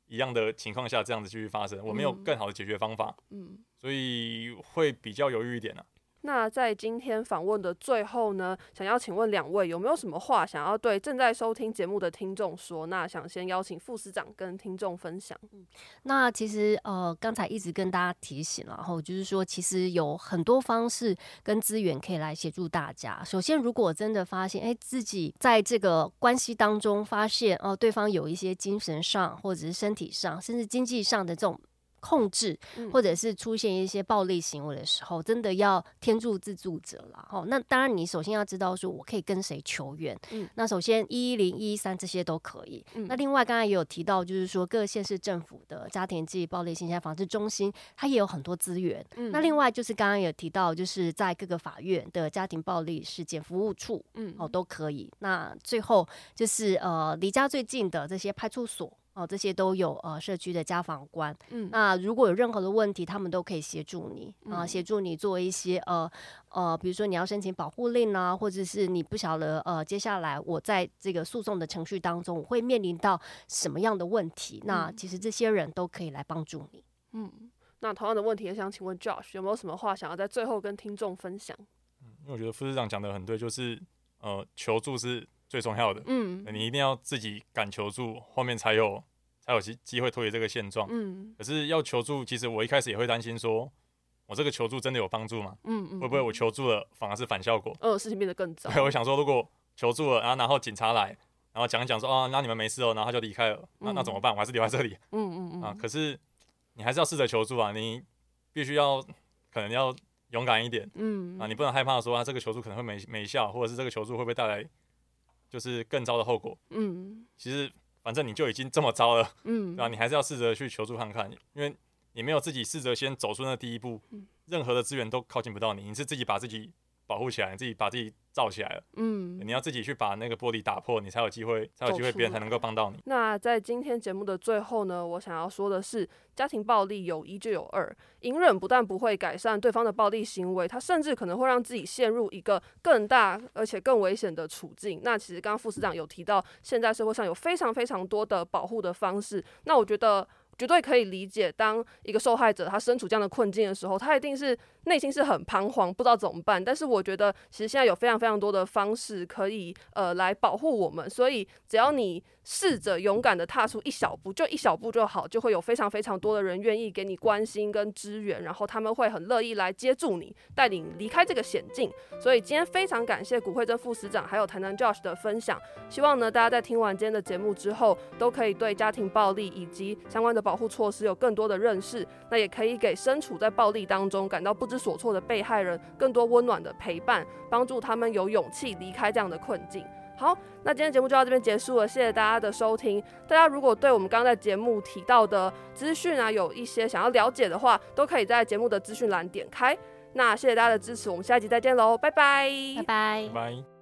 一样的情况下这样子继续发生。我没有更好的解决方法，嗯，所以会比较犹豫一点呢。那在今天访问的最后呢，想要请问两位有没有什么话想要对正在收听节目的听众说？那想先邀请副司长跟听众分享。嗯，那其实呃，刚才一直跟大家提醒了，然后就是说，其实有很多方式跟资源可以来协助大家。首先，如果真的发现，哎，自己在这个关系当中发现，哦，对方有一些精神上或者是身体上，甚至经济上的这种。控制，或者是出现一些暴力行为的时候，真的要天助自助者了。哦，那当然，你首先要知道说，我可以跟谁求援。嗯，那首先一一零一一三这些都可以。嗯，那另外刚才也有提到，就是说各县市政府的家庭及暴力侵害防治中心，它也有很多资源。嗯，那另外就是刚刚有提到，就是在各个法院的家庭暴力事件服务处，嗯，哦都可以。那最后就是呃，离家最近的这些派出所。哦，这些都有呃，社区的家访官，嗯，那如果有任何的问题，他们都可以协助你啊，协助你做一些呃呃，比如说你要申请保护令啊，或者是你不晓得呃，接下来我在这个诉讼的程序当中，我会面临到什么样的问题？那其实这些人都可以来帮助你。嗯，那同样的问题也想请问 Josh，有没有什么话想要在最后跟听众分享？嗯，因为我觉得副市长讲的很对，就是呃，求助是。最重要的，嗯，你一定要自己敢求助，后面才有才有机机会脱离这个现状，嗯。可是要求助，其实我一开始也会担心，说我这个求助真的有帮助吗？嗯嗯。会不会我求助了反而是反效果？呃，事情变得更糟。对，我想说，如果求助了，然后然后警察来，然后讲一讲说，哦，那你们没事哦，然后他就离开了，那那怎么办？我还是留在这里。嗯嗯嗯。啊，可是你还是要试着求助啊，你必须要可能要勇敢一点，嗯啊，你不能害怕说啊，这个求助可能会没没效，或者是这个求助会不会带来。就是更糟的后果。嗯，其实反正你就已经这么糟了，嗯，对吧？你还是要试着去求助看看，因为你没有自己试着先走出那第一步，任何的资源都靠近不到你，你是自己把自己。保护起来，你自己把自己罩起来了。嗯，你要自己去把那个玻璃打破，你才有机会，才有机会别人才能够帮到你。那在今天节目的最后呢，我想要说的是，家庭暴力有一就有二，隐忍不但不会改善对方的暴力行为，他甚至可能会让自己陷入一个更大而且更危险的处境。那其实刚刚副市长有提到，现在社会上有非常非常多的保护的方式。那我觉得。绝对可以理解，当一个受害者他身处这样的困境的时候，他一定是内心是很彷徨，不知道怎么办。但是我觉得，其实现在有非常非常多的方式可以呃来保护我们，所以只要你。试着勇敢的踏出一小步，就一小步就好，就会有非常非常多的人愿意给你关心跟支援，然后他们会很乐意来接住你，带领离开这个险境。所以今天非常感谢古慧珍副司长还有台南 Josh 的分享，希望呢大家在听完今天的节目之后，都可以对家庭暴力以及相关的保护措施有更多的认识，那也可以给身处在暴力当中感到不知知所措的被害人更多温暖的陪伴，帮助他们有勇气离开这样的困境。好，那今天节目就到这边结束了，谢谢大家的收听。大家如果对我们刚刚在节目提到的资讯啊，有一些想要了解的话，都可以在节目的资讯栏点开。那谢谢大家的支持，我们下一集再见喽，拜拜，拜拜，拜。